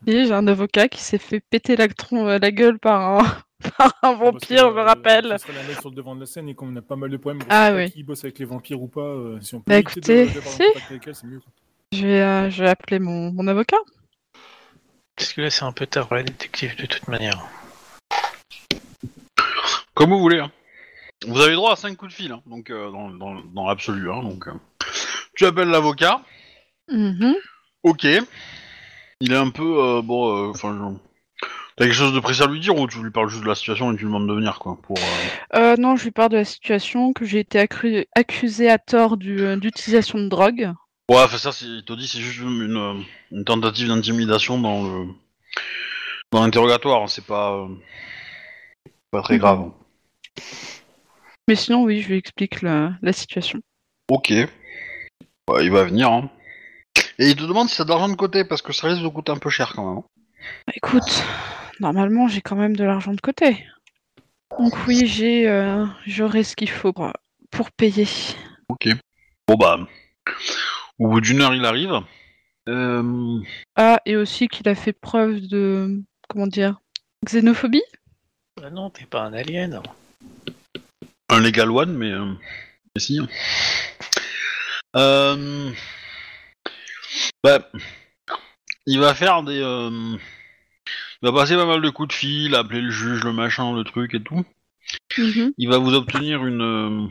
Et j'ai un avocat qui s'est fait péter la, tron- euh, la gueule par un, <laughs> un que, vampire, je me euh, rappelle. Serait la sur le devant de la scène et comme on a pas mal de problèmes Ah oui. qui bosse avec les vampires ou pas, euh, si on peut Bah, écoutez, de- un si. avec elle, mieux. Je vais, euh, je vais appeler mon, mon avocat. Parce que là, c'est un peu tard pour la détective de toute manière. Comme vous voulez. hein. Vous avez droit à 5 coups de fil, hein, donc euh, dans, dans, dans l'absolu. Hein, donc, euh. Tu appelles l'avocat. Mhm. Ok. Il est un peu euh, bon. euh, Enfin, t'as quelque chose de précis à lui dire ou tu lui parles juste de la situation et tu lui demandes de venir quoi pour. euh, Euh, non, je lui parle de la situation, que j'ai été accru- accusée à tort du- euh, d'utilisation de drogue. Ouais, ça, c'est- il te dit c'est juste une, une, tentative d'intimidation dans le dans l'interrogatoire. hein, C'est pas euh, pas très grave. Mais sinon, oui, je lui explique la, la situation. Ok. Ouais, il va venir. Hein. Et il te demande si t'as de l'argent de côté parce que ça risque de coûter un peu cher quand même. hein. Bah, écoute, normalement, j'ai quand même de l'argent de côté. Donc oui, j'ai, euh, j'aurai ce qu'il faut pour, pour payer. Ok. Bon bah, au bout d'une heure, il arrive. Euh, Ah, et aussi qu'il a fait preuve de, comment dire, xénophobie Ah non, t'es pas un alien. un legal one, mais, euh, mais si. hein. Euh, bah, il va faire des. euh, il va passer pas mal de coups de fil, appeler le juge, le machin, le truc et tout. Mhm. Il va vous obtenir une. euh,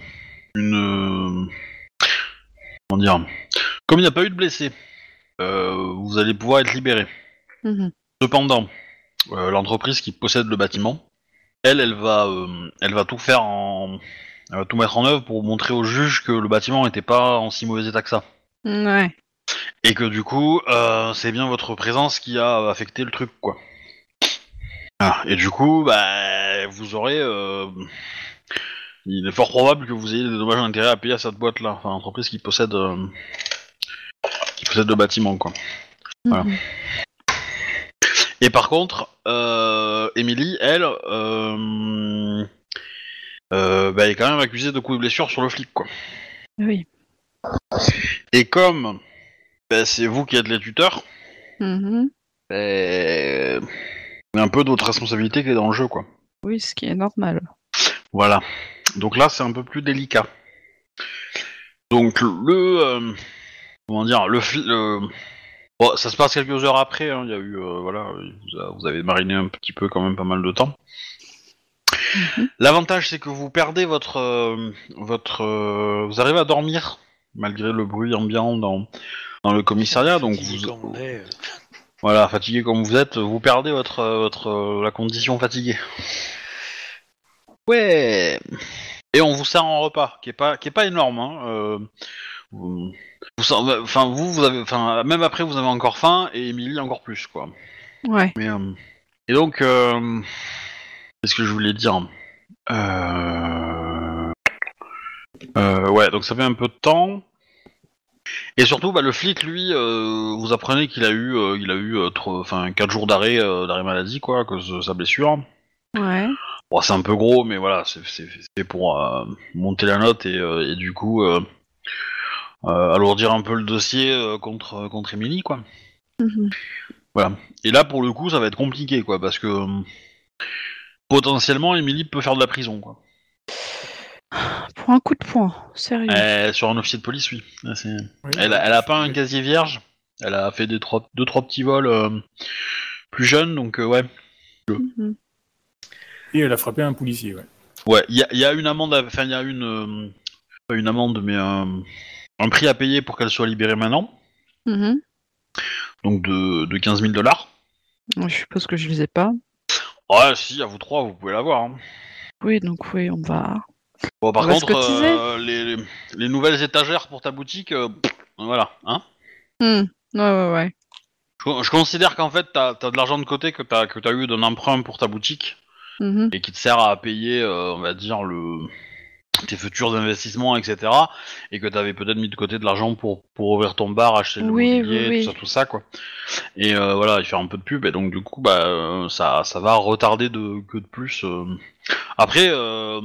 une. euh, comment dire Comme il n'y a pas eu de blessés, euh, vous allez pouvoir être libéré. Mhm. Cependant, euh, l'entreprise qui possède le bâtiment, elle, elle va, euh, elle va tout faire en, elle va tout mettre en œuvre pour montrer au juge que le bâtiment n'était pas en si mauvais état que ça. Ouais. et que du coup, c'est bien votre présence qui a affecté le truc, quoi. Ah, et du coup, bah, vous aurez. euh, il est fort probable que vous ayez des dommages et intérêts à payer à cette boîte-là, enfin, entreprise qui possède. euh, qui possède le bâtiment, quoi. Voilà. Mhm. Et par contre, euh, Emily, elle, euh, euh, bah, elle est quand même accusée de coups de blessure sur le flic, quoi. Oui. Et comme bah, c'est vous qui êtes les tuteurs, Mhm. Un peu de votre responsabilité qui est dans le jeu, quoi. Oui, ce qui est normal. Voilà. Donc là, c'est un peu plus délicat. Donc le, euh, comment dire, le, le- bon, ça se passe quelques heures après. hein, Il y a eu, euh, voilà, vous, avez mariné un petit peu, quand même, pas mal de temps. Mhm. L'avantage, c'est que vous perdez votre, euh, votre, euh, vous arrivez à dormir malgré le bruit ambiant dans, dans le commissariat. Donc vous, voilà, fatigué comme vous êtes, vous perdez votre, euh, votre euh, la condition fatiguée. Ouais. Et on vous sert un repas qui est pas qui est pas énorme. Hein. euh, vous, vous- enfin vous vous avez, enfin même après vous avez encore faim et Emily encore plus quoi. Ouais. Mais euh, et donc euh, qu'est-ce que je voulais dire euh... euh, Ouais, donc ça fait un peu de temps. Et surtout, bah, le flic, lui, euh, vous apprenez qu'il a eu, euh, il a eu, euh, 4 jours d'arrêt, euh, d'arrêt maladie, quoi, de sa blessure. Ouais. Bon, c'est un peu gros, mais voilà, c'est c'est- c'est pour monter la note et, et du coup alourdir un peu le dossier contre contre Emily, quoi. Mhm. Voilà. Et là, pour le coup, ça va être compliqué, quoi, parce que potentiellement, Emily peut faire de la prison, quoi. Pour un coup de poing, sérieux. Euh, sur un officier de police, oui. Là, c'est- Oui, Elle, a- elle a pas un casier vierge. Elle a fait des trois, deux trois petits vols euh, plus jeunes, donc euh, ouais. Mhm. Et elle a frappé un policier, ouais. Ouais, il y a, il y a une amende, à- enfin il y a une, euh, pas une amende, mais un, un prix à payer pour qu'elle soit libérée maintenant, Mhm. donc de, de 15 000 dollars. Je suppose que je les ai pas. Ouais, si, à vous trois, vous pouvez l'avoir. Hein. Oui, donc oui, on va. Bon, par On va se contre, cotiser. euh, les, les, les nouvelles étagères pour ta boutique, euh, pff, voilà, hein. Hmm. Ouais, ouais, ouais. Je, je considère qu'en fait, t'as as de l'argent de côté que t'as que t'as eu d'un emprunt pour ta boutique. Mhm. et qui te sert à payer, euh, on va dire, le tes futurs investissements, etc. Et que tu avais peut-être mis de côté de l'argent pour, pour ouvrir ton bar, acheter le Oui, mobilier, oui, oui. tout ça, tout ça, quoi. Et euh, voilà, il fait un peu de pub, et donc du coup, bah, euh, ça, ça va retarder de, que de plus. euh. Après, euh,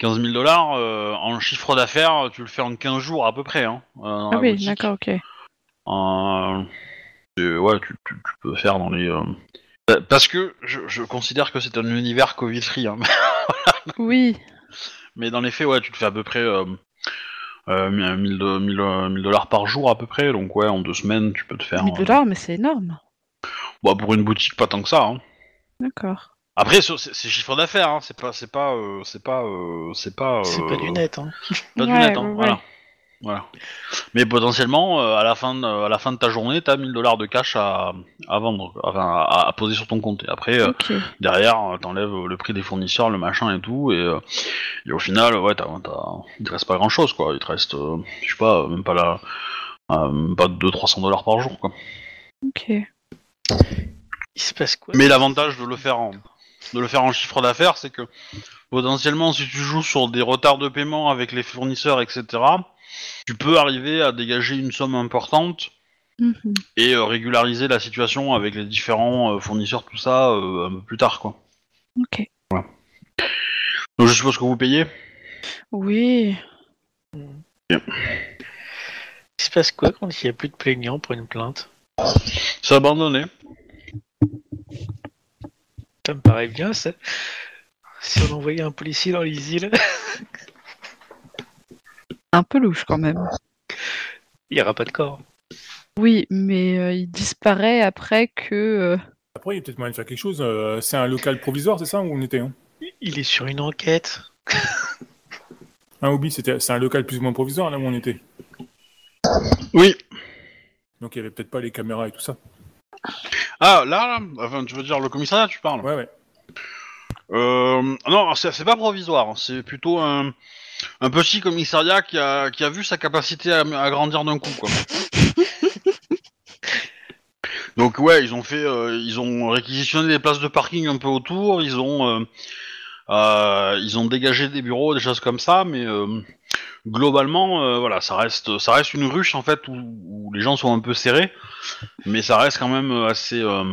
15 000 dollars euh, en chiffre d'affaires, tu le fais en 15 jours à peu près, hein. euh, Ah oui, d'accord, ok. Euh, et ouais, tu, tu- tu peux faire dans les. euh, euh, Parce que je, je considère que c'est un univers Covid-free, hein. <laughs> Oui. mais dans les faits, ouais, tu te fais à peu près euh, euh, 1000 de- 1000, euh, 1000 dollars par jour à peu près, donc ouais, en deux semaines, tu peux te faire. 1000 euh, dollars, mais c'est énorme. bah, pour une boutique, pas tant que ça. Hein. D'accord. Après, c'est chiffre d'affaires, hein, c'est pas, c'est pas, euh, c'est pas, euh, c'est pas. C'est euh, pas du net, hein. Pas du Ouais, net, hein, ouais, voilà. Voilà. Mais potentiellement, euh, à la fin, de, à la fin de ta journée, t'as 1000 dollars de cash à, à vendre, enfin à, à poser sur ton compte. Et après, euh, derrière, euh, t'enlèves euh, le prix des fournisseurs, le machin et tout, et, euh, et au final, ouais, t'as, t'as- il te reste pas grand chose, quoi. Il te reste, euh, je sais pas, euh, même pas la, euh, même pas 200-300 dollars par jour, quoi. Ok. Il se passe quoi? Mais l'avantage de le faire en, de le faire en chiffre d'affaires, c'est que potentiellement, si tu joues sur des retards de paiement avec les fournisseurs, etc., tu peux arriver à dégager une somme importante Mhm. et euh, régulariser la situation avec les différents euh, fournisseurs, tout ça, euh, un peu plus tard, quoi. Ok. Donc je suppose que vous payez? Oui. Il se passe quoi quand il n'y a plus de plaignants pour une plainte? C'est abandonné. Ça me paraît bien, ça. Si on envoyait un policier dans les îles, <laughs> Un peu louche quand même. il n'y aura pas de corps. Oui, mais euh, il disparaît après que. euh, Après, il y a peut-être moyen de faire quelque chose. euh, c'est un local provisoire, c'est ça où on était hein? Il est sur une enquête. <laughs> Un hobby, c'était, c'est un local plus ou moins provisoire là où on était? Oui. Donc il y avait peut-être pas les caméras et tout ça. Ah, là, là enfin, tu veux dire le commissariat, tu parles Ouais, ouais. Euh, non, c'est c'est pas provisoire, hein. c'est plutôt un, un petit commissariat qui a, qui a vu sa capacité à, à grandir d'un coup, quoi. <laughs> Donc ouais, ils ont fait, euh, ils ont réquisitionné des places de parking un peu autour, ils ont, euh, euh, ils ont dégagé des bureaux, des choses comme ça, mais euh, globalement, euh, voilà, ça reste, ça reste une ruche en fait où, où les gens sont un peu serrés, mais ça reste quand même assez, euh,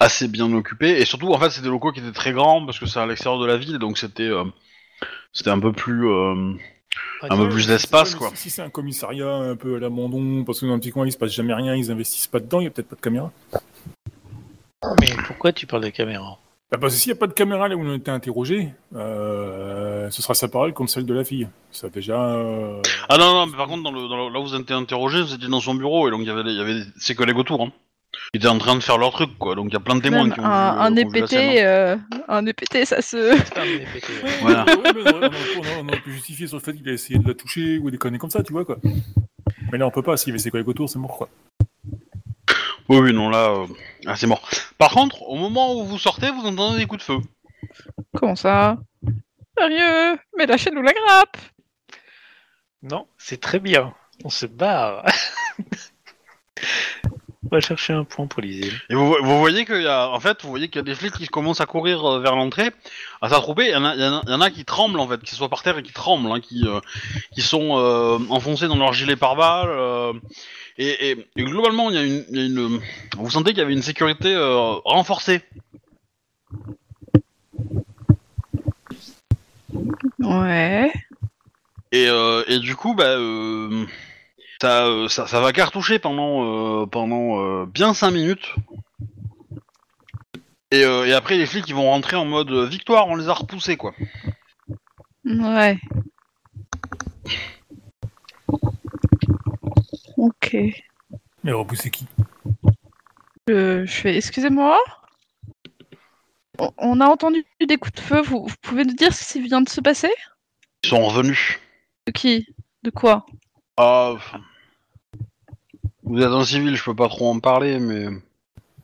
assez bien occupé. Et surtout, en fait, c'est des locaux qui étaient très grands parce que c'est à l'extérieur de la ville, donc c'était, euh, c'était un peu plus, euh, un peu plus d'espace quoi. Si c'est un commissariat un peu à l'abandon, parce que dans un petit coin il se passe jamais rien, ils investissent pas dedans, il y a peut-être pas de caméra. Mais pourquoi tu parles de caméra? Bah parce que s'il n'y a pas de caméra là où on a été interrogé, euh, ce sera sa parole contre celle de la fille. Ça déjà. euh, Ah non, non, mais par contre, dans le, dans le- là où vous étiez interrogé, vous étiez dans son bureau et donc il y avait, il y avait ses collègues autour. Hein. Ils étaient en train de faire leur truc, quoi. Donc il y a plein de témoins Même qui ont un, vu, euh, un qui ont vu la EPT, scène, hein. euh, un EPT, ça se. <laughs> C'est pas un ouais. Voilà. Ouais, mais on, aurait- on aurait- on aurait pu justifier sur le fait qu'il a essayé de la toucher ou des conneries comme ça, tu vois quoi. Mais là on peut pas, s'il y avait ses collègues autour, c'est mort quoi. Oui, oui, non, là, euh, ah, c'est mort. Par contre, au moment où vous sortez, vous entendez des coups de feu. Comment ça? Sérieux? Mais lâchez-nous la grappe Non, c'est très bien. On se barre. <laughs> On va chercher un point pour l'isile. Et vous, vous voyez qu'il y a, en fait, vous voyez qu'il y a des flics qui commencent à courir euh, vers l'entrée, à s'attrouper. Il y, en a- il y en a- il y en a qui tremblent, en fait, qui soient par terre et qui tremblent, hein, qui, euh, qui sont euh, enfoncés dans leur gilet pare-balles. euh, et, et- et globalement, il y a une, il y a une- vous sentez qu'il y avait une sécurité euh, renforcée. Ouais. Et, euh, et du coup, bah, euh, ça, euh, ça, ça va cartoucher pendant, euh, pendant euh, bien 5 minutes. Et, euh, et après, les flics ils vont rentrer en mode euh, victoire, on les a repoussés quoi. Ouais. Ok. Mais repousser qui? Je, je fais. Excusez-moi on, a entendu des coups de feu. Vous, vous pouvez nous dire ce qui vient de se passer? Ils sont revenus. De qui? De quoi? Ah, vous êtes un civil, je peux pas trop en parler, mais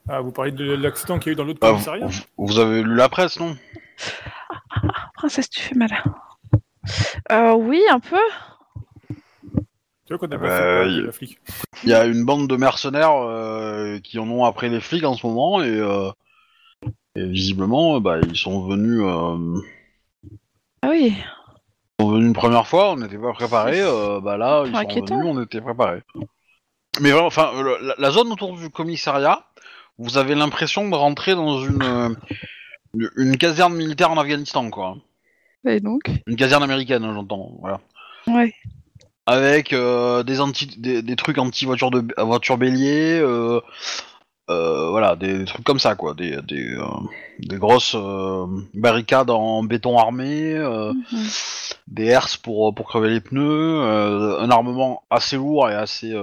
Ah, vous parlez de l'accident qu'il y a eu dans l'autre Ah, commissariat? vous, vous avez lu la presse, non? Princesse, tu fais mal. Euh, oui, un peu. Tu vois qu'on a pas Bah, fait peur, il- la flic. Il <laughs> y a une bande de mercenaires euh, qui en ont après les flics en ce moment et, euh, et visiblement, euh, bah, ils sont venus. euh, Ah oui. Ils sont venus une première fois, on n'était pas préparés. euh, bah là, ils sont Inquiétant. venus, on était préparés. Mais vraiment, enfin, euh, la, la zone autour du commissariat, vous avez l'impression de rentrer dans une une- une caserne militaire en Afghanistan, quoi. Et donc? Une caserne américaine, j'entends. Voilà. Ouais. Avec euh, des, anti des, des trucs anti voiture de voiture bélier euh, euh, voilà des, des trucs comme ça quoi. Des des, des grosses barricades en béton armé Mhm. des herses pour pour crever les pneus un armement assez lourd et assez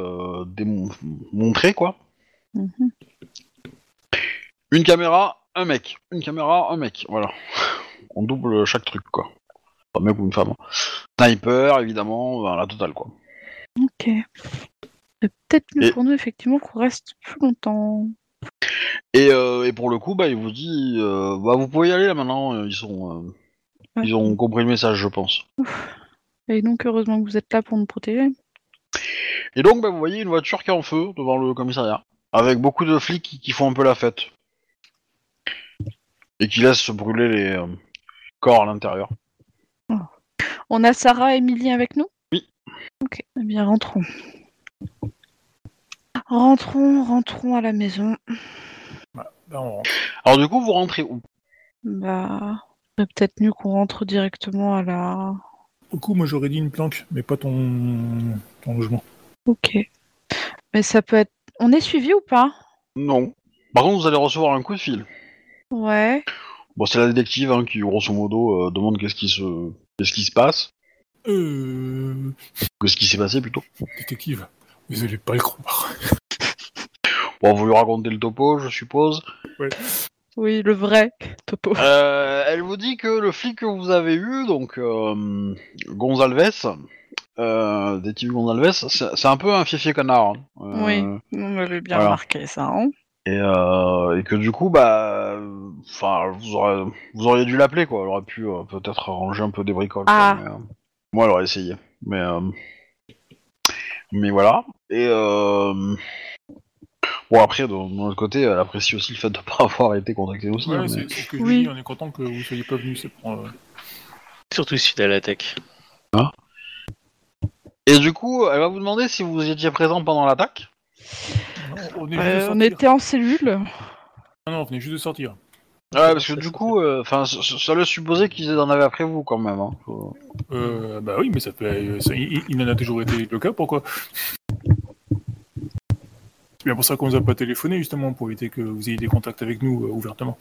démontré quoi. Mhm. une caméra un mec. Une caméra un mec. Voilà. <laughs> On double chaque truc quoi un mec ou une femme sniper évidemment ben, la totale quoi Ok. C'est peut-être mieux Et- pour nous, effectivement, qu'on reste plus longtemps. Et, euh, et pour le coup, bah, il vous dit, euh, bah, vous pouvez y aller là maintenant. euh, Ils sont, euh, Ouais. ils ont compris le message, je pense. Et donc, heureusement que vous êtes là pour nous protéger. Et donc, bah, vous voyez une voiture qui est en feu devant le commissariat, avec beaucoup de flics qui, qui font un peu la fête et qui laissent se brûler les euh, corps à l'intérieur. On a Sarah et Emily avec nous? Oui. Ok, eh bien, rentrons. Rentrons, rentrons à la maison. Bah, on rentre. Alors du coup, vous rentrez où? Bah, c'est peut-être mieux qu'on rentre directement à la. Au coup, moi j'aurais dit une planque, mais pas ton, ton logement. Ok. Mais ça peut être. On est suivi ou pas? Non. Par contre, vous allez recevoir un coup de fil. Ouais. Bon, c'est la détective hein, qui, grosso modo, euh, demande qu'est-ce qui se, qu'est-ce qui se passe, Euh. qu'est-ce qui s'est passé plutôt. Détective, vous allez pas le croire. <laughs> Bon, vous lui racontez le topo, je suppose. Oui, le vrai topo. Euh, elle vous dit que le flic que vous avez eu, donc euh, Gonzalves, euh, détective Gonzalves, c'est un peu un fiefie connard. hein. Euh, Oui. On avait bien voilà. remarqué ça. Hein Et, euh, et que du coup, bah, enfin, vous, aurez- vous auriez dû l'appeler quoi. Elle aurait pu euh, peut-être arranger un peu des bricoles. quoi, Ah. mais, euh, moi, elle aurait essayé. Mais, euh, mais voilà. Et euh, Bon après, de, de l'autre côté, elle apprécie aussi le fait de pas <laughs> avoir été contacté aussi. hein, Ouais, mais- c'est c'est ce que je Oui. dis, on est content que vous soyez pas venus. C'est pour, euh, Surtout suite à l'attaque. Et du coup, elle va vous demander si vous étiez présent pendant l'attaque? On, est Euh, était en cellule. Non, non, on venait juste de sortir. Ouais, parce que du coup, euh, enfin, ça, ça laisse supposer qu'ils en avaient après vous quand même. Hein. Faut- Euh, bah oui, mais ça peut. euh, ça- il, il en a toujours été le cas, pourquoi? C'est bien pour ça qu'on nous a pas téléphoné, justement, pour éviter que vous ayez des contacts avec nous euh, ouvertement.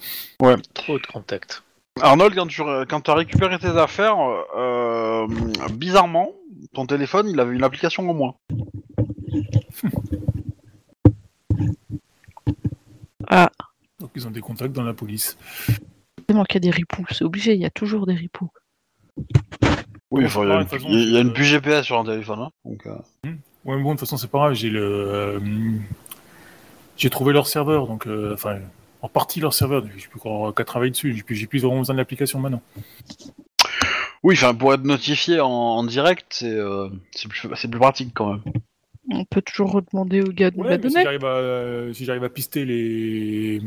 Trop de contacts. Arnold, quand tu quand as récupéré tes affaires, euh, bizarrement, ton téléphone, il avait une application en moins. <laughs> Donc ils ont des contacts dans la police. Il manque des ripoux, c'est obligé, il y a toujours des ripoux. Oui, enfin, il y, a une- façon, il y a une puce GPS sur un téléphone. Hein, donc, euh, Ouais, mais bon, de toute façon, c'est pas grave, j'ai le. euh, j'ai trouvé leur serveur, donc. euh, Enfin, en partie leur serveur, donc j'ai plus encore qu'à travailler dessus, j'ai plus, j'ai plus vraiment besoin de l'application maintenant. Oui, enfin, pour être notifié en, en direct, c'est euh, c'est plus, c'est plus pratique quand même. On peut toujours redemander au gars de nous Ouais, la si donner. j'arrive à, euh, si j'arrive à pister les...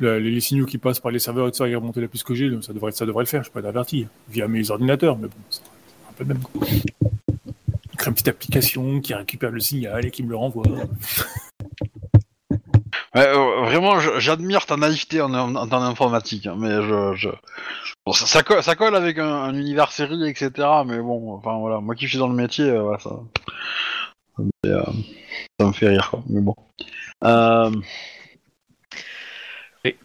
la- les, les signaux qui passent par les serveurs et tout ça et remonter la puce que j'ai, ça devrait, ça devrait le faire, je peux être averti, via mes ordinateurs, mais bon, c'est un peu le même. quoi. Créer une petite application qui récupère le signal et qui me le renvoie. Ouais, euh, vraiment, j'admire ta naïveté en, en, en informatique, hein, mais je, je... Bon, ça, ça colle, ça colle avec un, un univers série, etc. Mais bon, enfin voilà, moi qui suis dans le métier, euh, voilà, ça, ça, me fait, euh, ça me fait rire, quoi. Mais bon. Euh... Oui.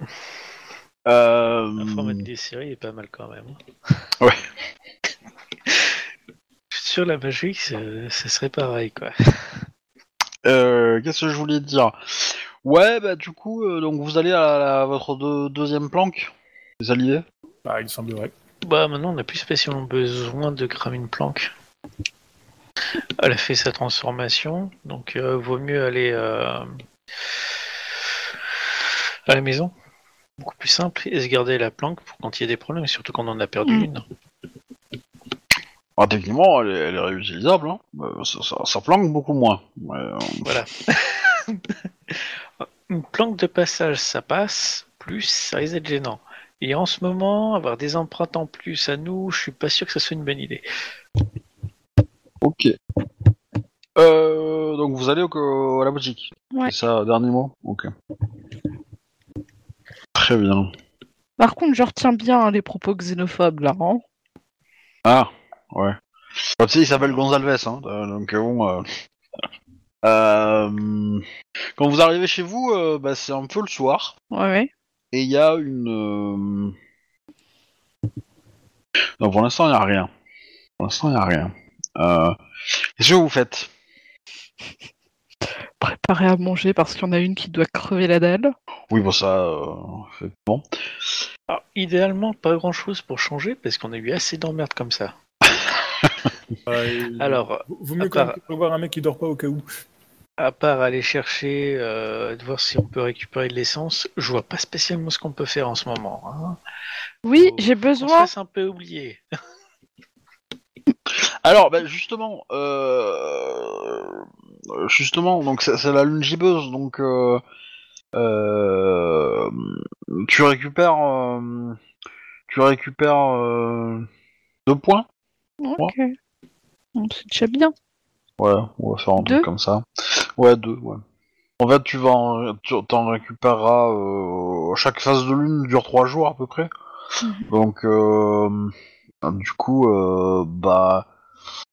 Euh... Un format des séries est pas mal quand même. <laughs> Ouais. Sur la magie, ce ce serait pareil quoi. Euh, Qu'est-ce que je voulais te dire? Ouais, bah du coup, euh, donc vous allez à, la- à votre deux- deuxième planque, les alliés? Bah, il semblerait. Bah maintenant on n'a plus spécialement besoin de cramer une planque. Elle a fait sa transformation, donc euh, vaut mieux aller euh, à la maison. Beaucoup plus simple et se garder la planque pour quand il y a des problèmes, surtout quand on en a perdu Mm. une. Ah, Techniquement, elle est, elle est réutilisable, hein. Euh, ça, ça- ça planque beaucoup moins. Euh, Voilà. <laughs> Une planque de passage, ça passe, plus ça risque d'être gênant. Et en ce moment, avoir des empreintes en plus à nous, je suis pas sûr que ça soit une bonne idée. Ok. Euh, donc vous allez au, à la boutique. Ouais. C'est ça, dernier mot Ok. Très bien. Par contre, je retiens bien hein, les propos xénophobes là. hein. Ah, ouais. Bah, tu sais, il s'appelle Gonzalves, hein, euh, donc euh, bon... euh, euh, Quand vous arrivez chez vous, bah, c'est un peu le soir, Ouais, ouais. et il y a une... Non, pour l'instant, il n'y a rien. Pour l'instant, il n'y a rien. Euh... Qu'est-ce que vous faites? Préparer à manger parce qu'il y en a une qui doit crever la dalle. Oui, bon, ça... Euh... Bon. Alors, idéalement, pas grand chose pour changer parce qu'on a eu assez d'emmerdes comme ça. <laughs> Bah, Alors, Vaut mieux à quand même part- prévoir un mec qui dort pas au cas où. à part aller chercher, euh, de voir si on peut récupérer de l'essence, je vois pas spécialement ce qu'on peut faire en ce moment. hein. Oui, j'ai On se besoin. un peu oublier. <laughs> Alors, bah, justement, euh... justement, donc c'est la lune gibbeuse, donc euh... euh, tu récupères, tu récupères deux points. Ok. C'est déjà bien. Ouais, on va faire un Deux truc comme ça. Ouais, deux, ouais. En fait, tu vas, en... t'en récupéreras. Chaque phase de lune dure trois jours à peu près. Mhm. Donc, du coup, euh... bah,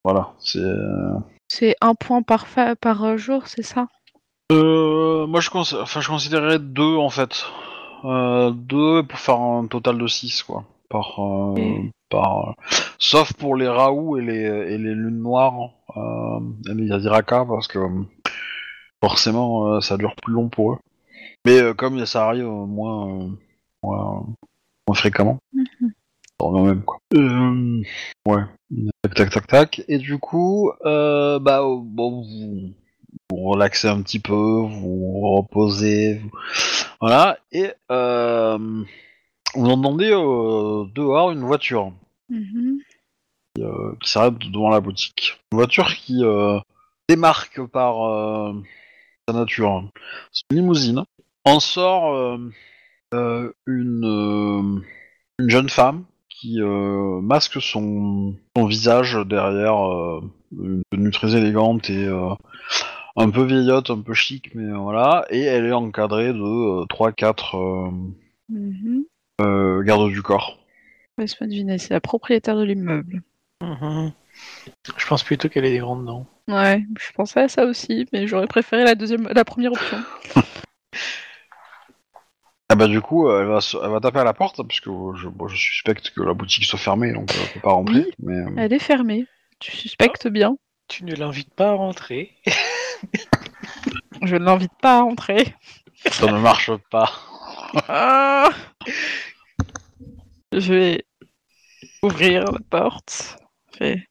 voilà, c'est. C'est un point par, fa- par euh, jour, c'est ça? Euh, moi, je, cons... enfin, je considérais deux en fait. Euh, deux pour faire un total de 6 quoi. Par, euh, par, sauf pour les Raoult et les, et les lunes noires euh, et les Yaziraka parce que forcément euh, ça dure plus long pour eux. Mais euh, comme ça arrive euh, moins, euh, moins, moins fréquemment, revient même quoi. Euh, ouais. Tac tac tac tac. Et du coup, euh, bah euh, bon vous vous relaxez un petit peu, vous vous reposez, vous- voilà, et euh, vous entendez euh, dehors une voiture Mhm. euh, qui s'arrête devant la boutique. Une voiture qui euh, démarque par, euh, sa nature. C'est une limousine. En sort euh, euh, une, euh, une jeune femme qui euh, masque son, son visage derrière euh, une tenue très élégante et euh, un peu vieillotte, un peu chic, mais voilà. Et elle est encadrée de 3-4 Mhm. euh, gardes du corps. Laisse-moi deviner, c'est la propriétaire de l'immeuble. Mhm. Je pense plutôt qu'elle est des grandes dents. Ouais, je pensais à ça aussi, mais j'aurais préféré la deuxième, la première option. <laughs> Ah bah du coup, euh, elle va, se- elle va taper à la porte, parce que euh, je, bon, je suspecte que la boutique soit fermée, donc euh, elle peut pas rentrer. Oui. Mais, euh, Elle est fermée. Tu suspectes bien. Tu ne l'invites pas à rentrer. Je ne l'invite pas à entrer. ça ne marche pas. Ah je vais ouvrir la porte.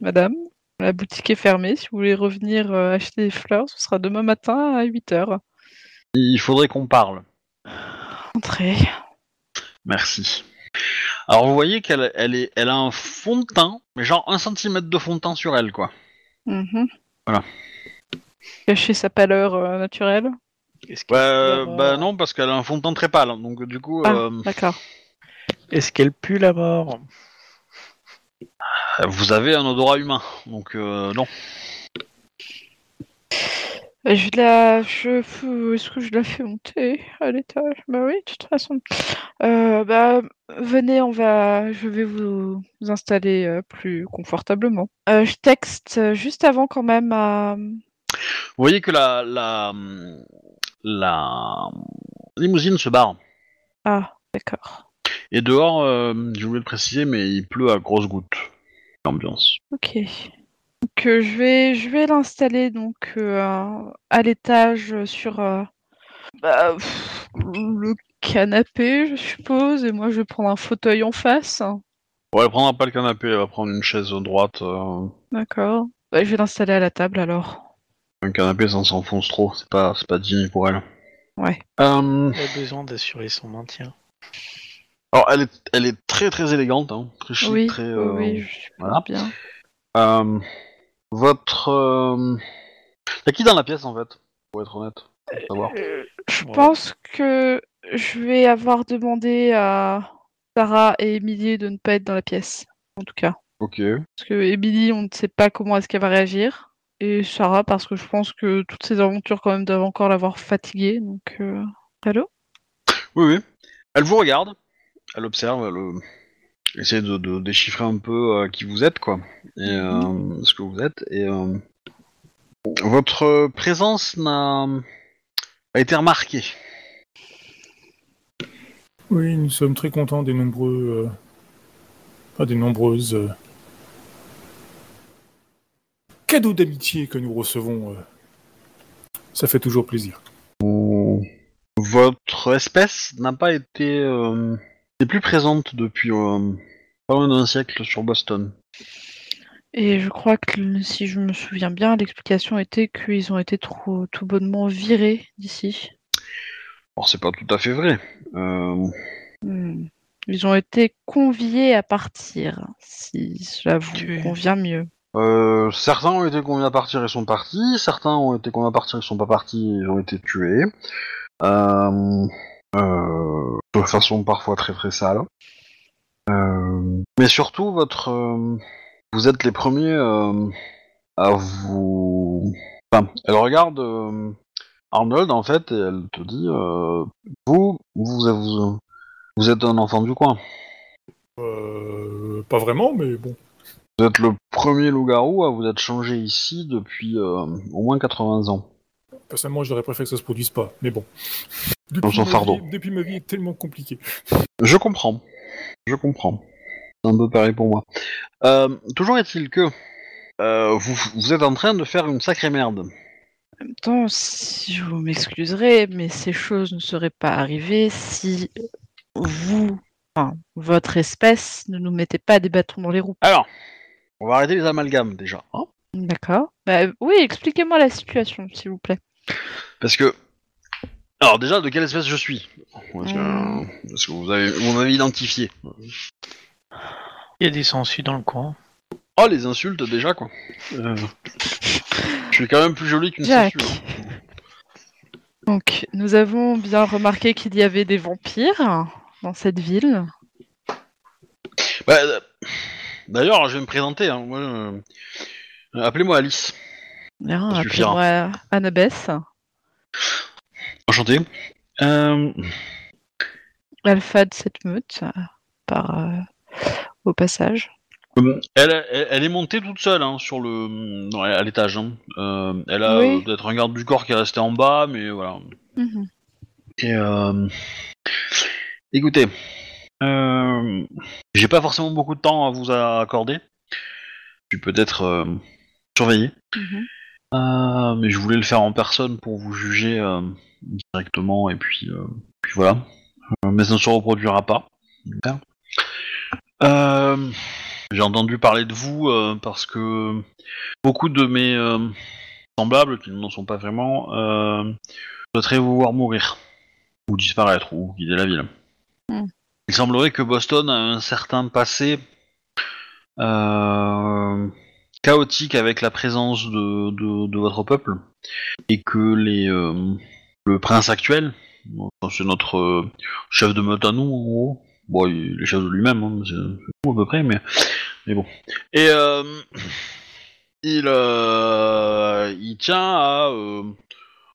Madame, la boutique est fermée. Si vous voulez revenir euh, acheter des fleurs, ce sera demain matin à 8h. Il faudrait qu'on parle. Entrez. Merci. Alors vous voyez qu'elle elle est, elle a un fond de teint, mais genre un centimètre de fond de teint sur elle, quoi. Mhm. Voilà. Cacher sa pâleur euh, naturelle. Est-ce qu'elle Bah, la bah non, parce qu'elle a un fond de teint très pâle, donc du coup, Ah, euh, d'accord. Est-ce qu'elle pue la mort? vous avez un odorat humain, donc euh, non. Euh, Je la... Je... Est-ce que je la fais monter à l'étage? Bah oui, de toute façon. Euh, bah, venez, on va... Je vais vous, vous installer euh, plus confortablement. Euh, je texte juste avant quand même à... Vous voyez que la, la, la limousine se barre. Ah, d'accord. Et dehors, je voulais le préciser, mais il pleut à grosses gouttes. L'ambiance. Ok. Donc euh, je vais, je vais l'installer donc euh, à- l'étage euh, sur euh, bah, pff, le canapé, je suppose, et moi je vais prendre un fauteuil en face. Bon, elle prendra pas le canapé, elle va prendre une chaise droite. euh, D'accord. Bah, je vais l'installer à la table alors. un canapé, ça s'enfonce trop, c'est pas, c'est pas digne pour elle. Ouais. Euh, Elle a besoin d'assurer son maintien. alors, elle est, elle est très très élégante, hein, très chic, oui, très. oui, euh, je suppose voilà. bien. euh, votre. Euh... Y'a qui dans la pièce en fait Pour être honnête. pour. Euh, je Ouais. pense que je vais avoir demandé à Sarah et Émilie de ne pas être dans la pièce, en tout cas. Ok. Parce que Émilie, on ne sait pas comment est-ce qu'elle va réagir. Et Sarah, parce que je pense que toutes ces aventures, quand même, doivent encore l'avoir fatiguée. Donc, euh... allô? Oui, oui. Elle vous regarde, elle observe, elle essaie de, de déchiffrer un peu euh, qui vous êtes, quoi, et euh, ce que vous êtes. Et euh, votre présence n'a a été remarquée. Oui, nous sommes très contents des nombreux. Pas des nombreuses. cadeaux d'amitié que nous recevons. euh. Ça fait toujours plaisir. Votre espèce n'a pas été euh, n'est plus présente depuis euh, pas loin d'un siècle sur Boston. Et je crois que, si je me souviens bien, l'explication était qu'ils ont été trop, tout bonnement virés d'ici. Alors c'est pas tout à fait vrai. Euh, Hmm. Ils ont été conviés à partir, si cela vous Tu- convient mieux. Euh, certains ont été conviés à partir et sont partis, certains ont été conviés à partir et sont pas partis et ont été tués. Euh, de façon parfois très très sale. Euh, mais surtout, votre, euh, vous êtes les premiers euh, à vous. Enfin, elle regarde euh, Arnold en fait et elle te dit euh, vous, vous, vous, vous êtes un enfant du coin. Euh, pas vraiment, mais bon. Vous êtes le premier loup-garou à vous être changé ici depuis euh, au moins 80 ans. Personnellement, j'aurais préféré que ça se produise pas, mais bon. Dans son ma fardeau. vie- depuis ma vie est tellement compliquée. <laughs> Je comprends. Je comprends. C'est un peu pareil pour moi. Euh, toujours est-il que euh, vous, vous êtes en train de faire une sacrée merde. En même temps, si je vous m'excuserez, mais ces choses ne seraient pas arrivées si vous, enfin, votre espèce, ne nous mettait pas des bâtons dans les roues. Alors, on va arrêter les amalgames déjà. hein, D'accord. Bah, oui, expliquez-moi la situation, s'il vous plaît. parce que. Alors déjà, de quelle espèce je suis Parce que, Hmm. parce que vous avez- vous m'avez identifié. Il y a des sangsues dans le coin. Oh, les insultes déjà, quoi. Euh, Je suis quand même plus joli qu'une Jack. statue. hein. Donc, nous avons bien remarqué qu'il y avait des vampires dans cette ville. Bah, euh, D'ailleurs, je vais me présenter. hein, moi, euh, Appelez-moi Alice. Appelez-moi Annabeth. Enchanté. Euh, Alpha de cette meute, par euh, au passage. Euh, Elle, elle, elle est montée toute seule hein, sur le, non, à l'étage. hein. Euh, elle a Oui. peut-être un garde du corps qui est resté en bas, mais voilà. Mhm. Et écoutez, j'ai pas forcément beaucoup de temps à vous accorder. Je suis peut-être surveillé, Mhm. Mais je voulais le faire en personne pour vous juger directement et puis, euh, puis voilà. Euh, mais ça ne se reproduira pas. Euh, j'ai entendu parler de vous parce que beaucoup de mes semblables, qui n'en sont pas vraiment, souhaiteraient vous voir mourir ou disparaître ou quitter la ville. Hmm. Il semblerait que Boston a un certain passé euh, chaotique avec la présence de, de, de votre peuple et que les euh, le prince actuel, c'est notre euh, chef de meute à nous en gros, bon il est chef de lui-même, hein, c'est tout à peu près, mais bon. Et euh, il euh, il tient à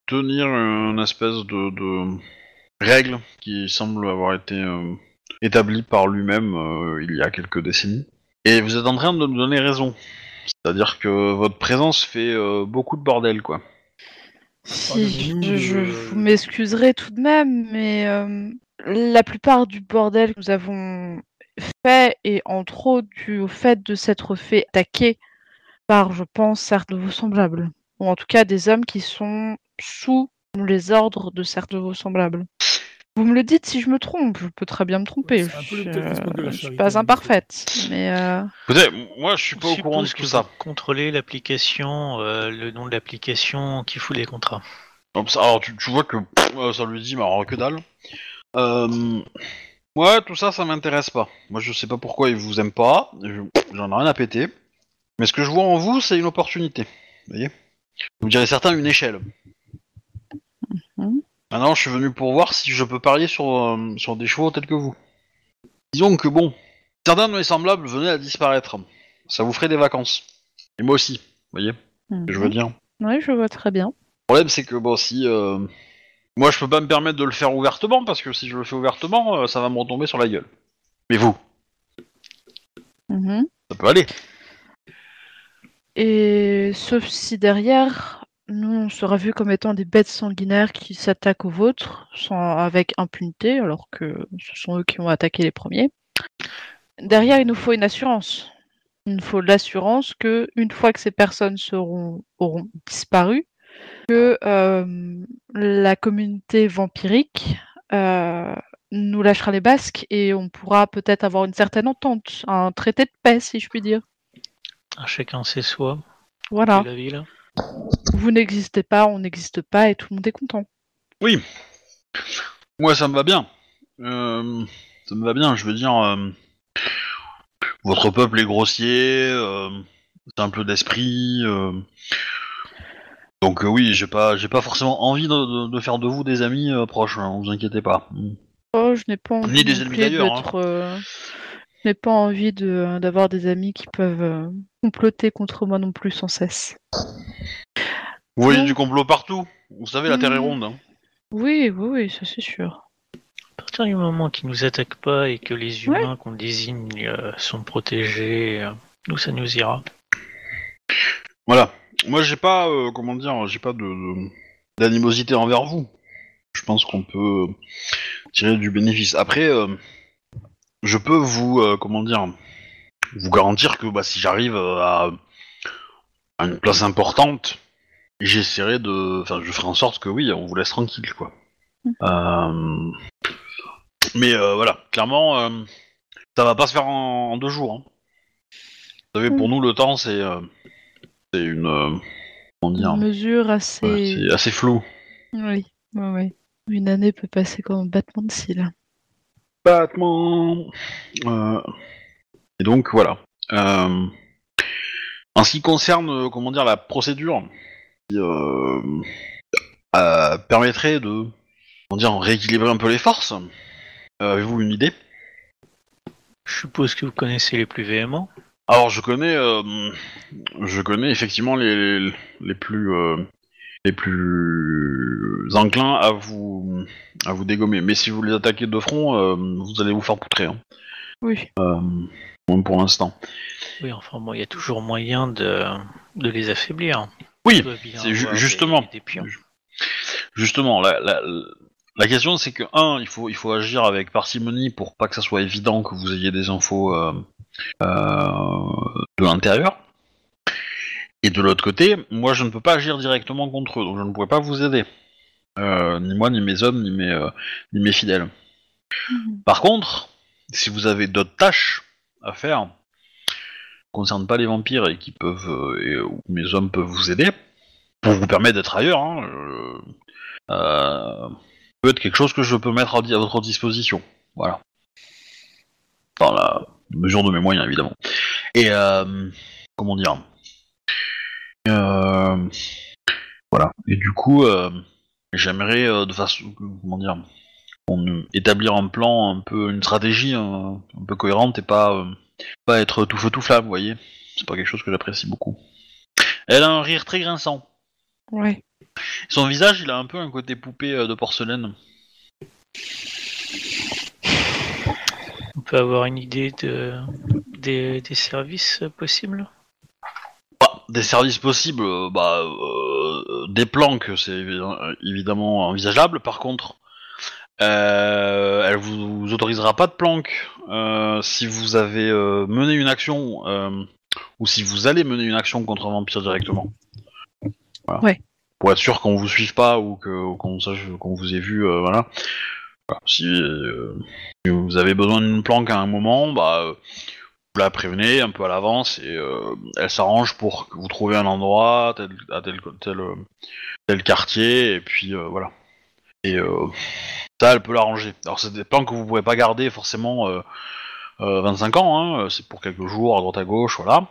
tenir une espèce de, de règle qui semble avoir été établie par lui-même il y a quelques décennies. Et vous êtes en train de nous donner raison. C'est-à-dire que votre présence fait beaucoup de bordel, quoi. Si, je, vous m'excuserai tout de même, mais euh, la plupart du bordel que nous avons fait est entre autres dû au fait de s'être fait attaquer par, je pense, certains de vos semblables. Ou en tout cas des hommes qui sont sous les ordres de certains de vos semblables. Vous me le dites si je me trompe, je peux très bien me tromper. Je, je suis pas imparfaite, mais euh, moi je suis pas Je au courant de tout que ça. contrôler l'application, euh, le nom de l'application qui fout les contrats. Donc, ça- Alors tu, tu vois que pff, euh, ça lui dit, mais alors que dalle. Euh, moi, tout ça, ça m'intéresse pas. Moi, je sais pas pourquoi il vous aime pas. je- J'en ai rien à péter. Mais ce que je vois en vous, c'est une opportunité. Vous voyez? Vous direz certains une échelle. Mhm. Maintenant, je suis venu pour voir si je peux parier sur, euh, sur des chevaux tels que vous. Disons que bon, certains de mes semblables venaient à disparaître. Ça vous ferait des vacances. Et moi aussi, vous voyez je veux dire oui, je vois très bien. le problème, c'est que bon, si euh, moi je peux pas me permettre de le faire ouvertement parce que si je le fais ouvertement, euh, ça va me retomber sur la gueule. Mais vous, Mhm. ça peut aller. Et sauf si derrière, nous, on sera vus comme étant des bêtes sanguinaires qui s'attaquent aux vôtres sans, avec impunité, alors que ce sont eux qui ont attaqué les premiers. Derrière, il nous faut une assurance. Il nous faut l'assurance que, une fois que ces personnes seront, auront disparu, que euh, la communauté vampirique euh, nous lâchera les basques et on pourra peut-être avoir une certaine entente, un traité de paix, si je puis dire. Un chacun sait soi, Voilà. de la ville. Vous n'existez pas, on n'existe pas et tout le monde est content. Oui. Moi, ça me va bien. Euh, ça me va bien. Je veux dire, euh, votre peuple est grossier, euh, simple d'esprit. donc oui, j'ai pas, j'ai pas forcément envie de, faire de vous des amis proches. Hein, vous inquiétez pas. Oh, je n'ai pas envie Ni des ennemis d'ailleurs, Je n'ai pas envie de d'avoir des amis qui peuvent euh, comploter contre moi non plus sans cesse. Vous voyez du complot partout. Vous savez, la Terre est Mm. ronde. hein. Oui, oui, oui, ça c'est sûr. À partir du moment qu'ils nous attaquent pas et que les humains qu'on désigne euh, sont protégés, euh, nous ça nous ira. Voilà. Moi, j'ai pas, euh, comment dire, j'ai pas de de- d'animosité envers vous. Je pense qu'on peut tirer du bénéfice. Après, euh, je peux vous, euh, comment dire, vous garantir que bah, si j'arrive euh, à, à une place importante, j'essaierai de, enfin, je ferai en sorte que oui, on vous laisse tranquille, quoi. Euh, Mais euh, voilà, clairement, ça va pas se faire en, en deux jours. hein. Vous savez, pour nous, le temps, c'est c'est une, comment dire, Une mesure assez. ouais, assez flou. Oui, oui, oui. Une année peut passer comme un battement de cils. Batman. Euh, Et donc voilà. Euh, En ce qui concerne, euh, comment dire, la procédure, euh, permettrait de comment dire, rééquilibrer un peu les forces. Avez-vous une idée? Je suppose que vous connaissez les plus véhéments. Alors je connais, je connais effectivement les, les, les plus les plus enclins à vous à vous dégommer. Mais si vous les attaquez de front, euh, vous allez vous faire poutrer. Hein. Oui. Euh, même pour l'instant. Oui, enfin bon, il y a toujours moyen de, de les affaiblir. Oui, c'est ju- justement. Des. Justement, la, la, la question c'est que un, il faut il faut agir avec parcimonie pour pas que ça soit évident que vous ayez des infos euh, euh, de l'intérieur. Et de l'autre côté, moi je ne peux pas agir directement contre eux, donc je ne pourrais pas vous aider. Euh, ni moi, ni mes hommes, ni mes, euh, ni mes fidèles. Mhm. Par contre, si vous avez d'autres tâches à faire, qui concernent pas les vampires et qui peuvent, euh, et où mes hommes peuvent vous aider, pour vous permettre d'être ailleurs, hein, euh, peut être quelque chose que je peux mettre à, à votre disposition. Voilà. Dans la mesure de mes moyens, évidemment. Et comment dire? Voilà. Et du coup, euh, j'aimerais euh, de façon, comment dire, on- établir un plan, un peu une stratégie un, un peu cohérente et pas euh, pas être tout feu tout flamme, vous voyez. C'est pas quelque chose que j'apprécie beaucoup. Elle a un rire très grinçant. Ouais. Son visage, il a un peu un côté poupée euh, de porcelaine. On peut avoir une idée de, des, des services possibles? Des services possibles, euh, bah, euh, des planques, c'est évi- évidemment envisageable. Par contre, euh, elle vous autorisera pas de planques euh, si vous avez euh, mené une action euh, ou si vous allez mener une action contre un vampire directement. Voilà. Ouais. Pour être sûr qu'on vous suive pas ou que ou qu'on sache qu'on vous ait vu, euh, voilà. Voilà. Si, euh, si vous avez besoin d'une planque à un moment, bah euh, vous la prévenez un peu à l'avance et euh, elle s'arrange pour que vous trouviez un endroit à tel, tel, euh, tel quartier et puis euh, voilà. Et ça, elle peut l'arranger. Alors c'est des plans que vous pouvez pas garder forcément euh, euh, 25 ans, hein, c'est pour quelques jours à droite à gauche, voilà.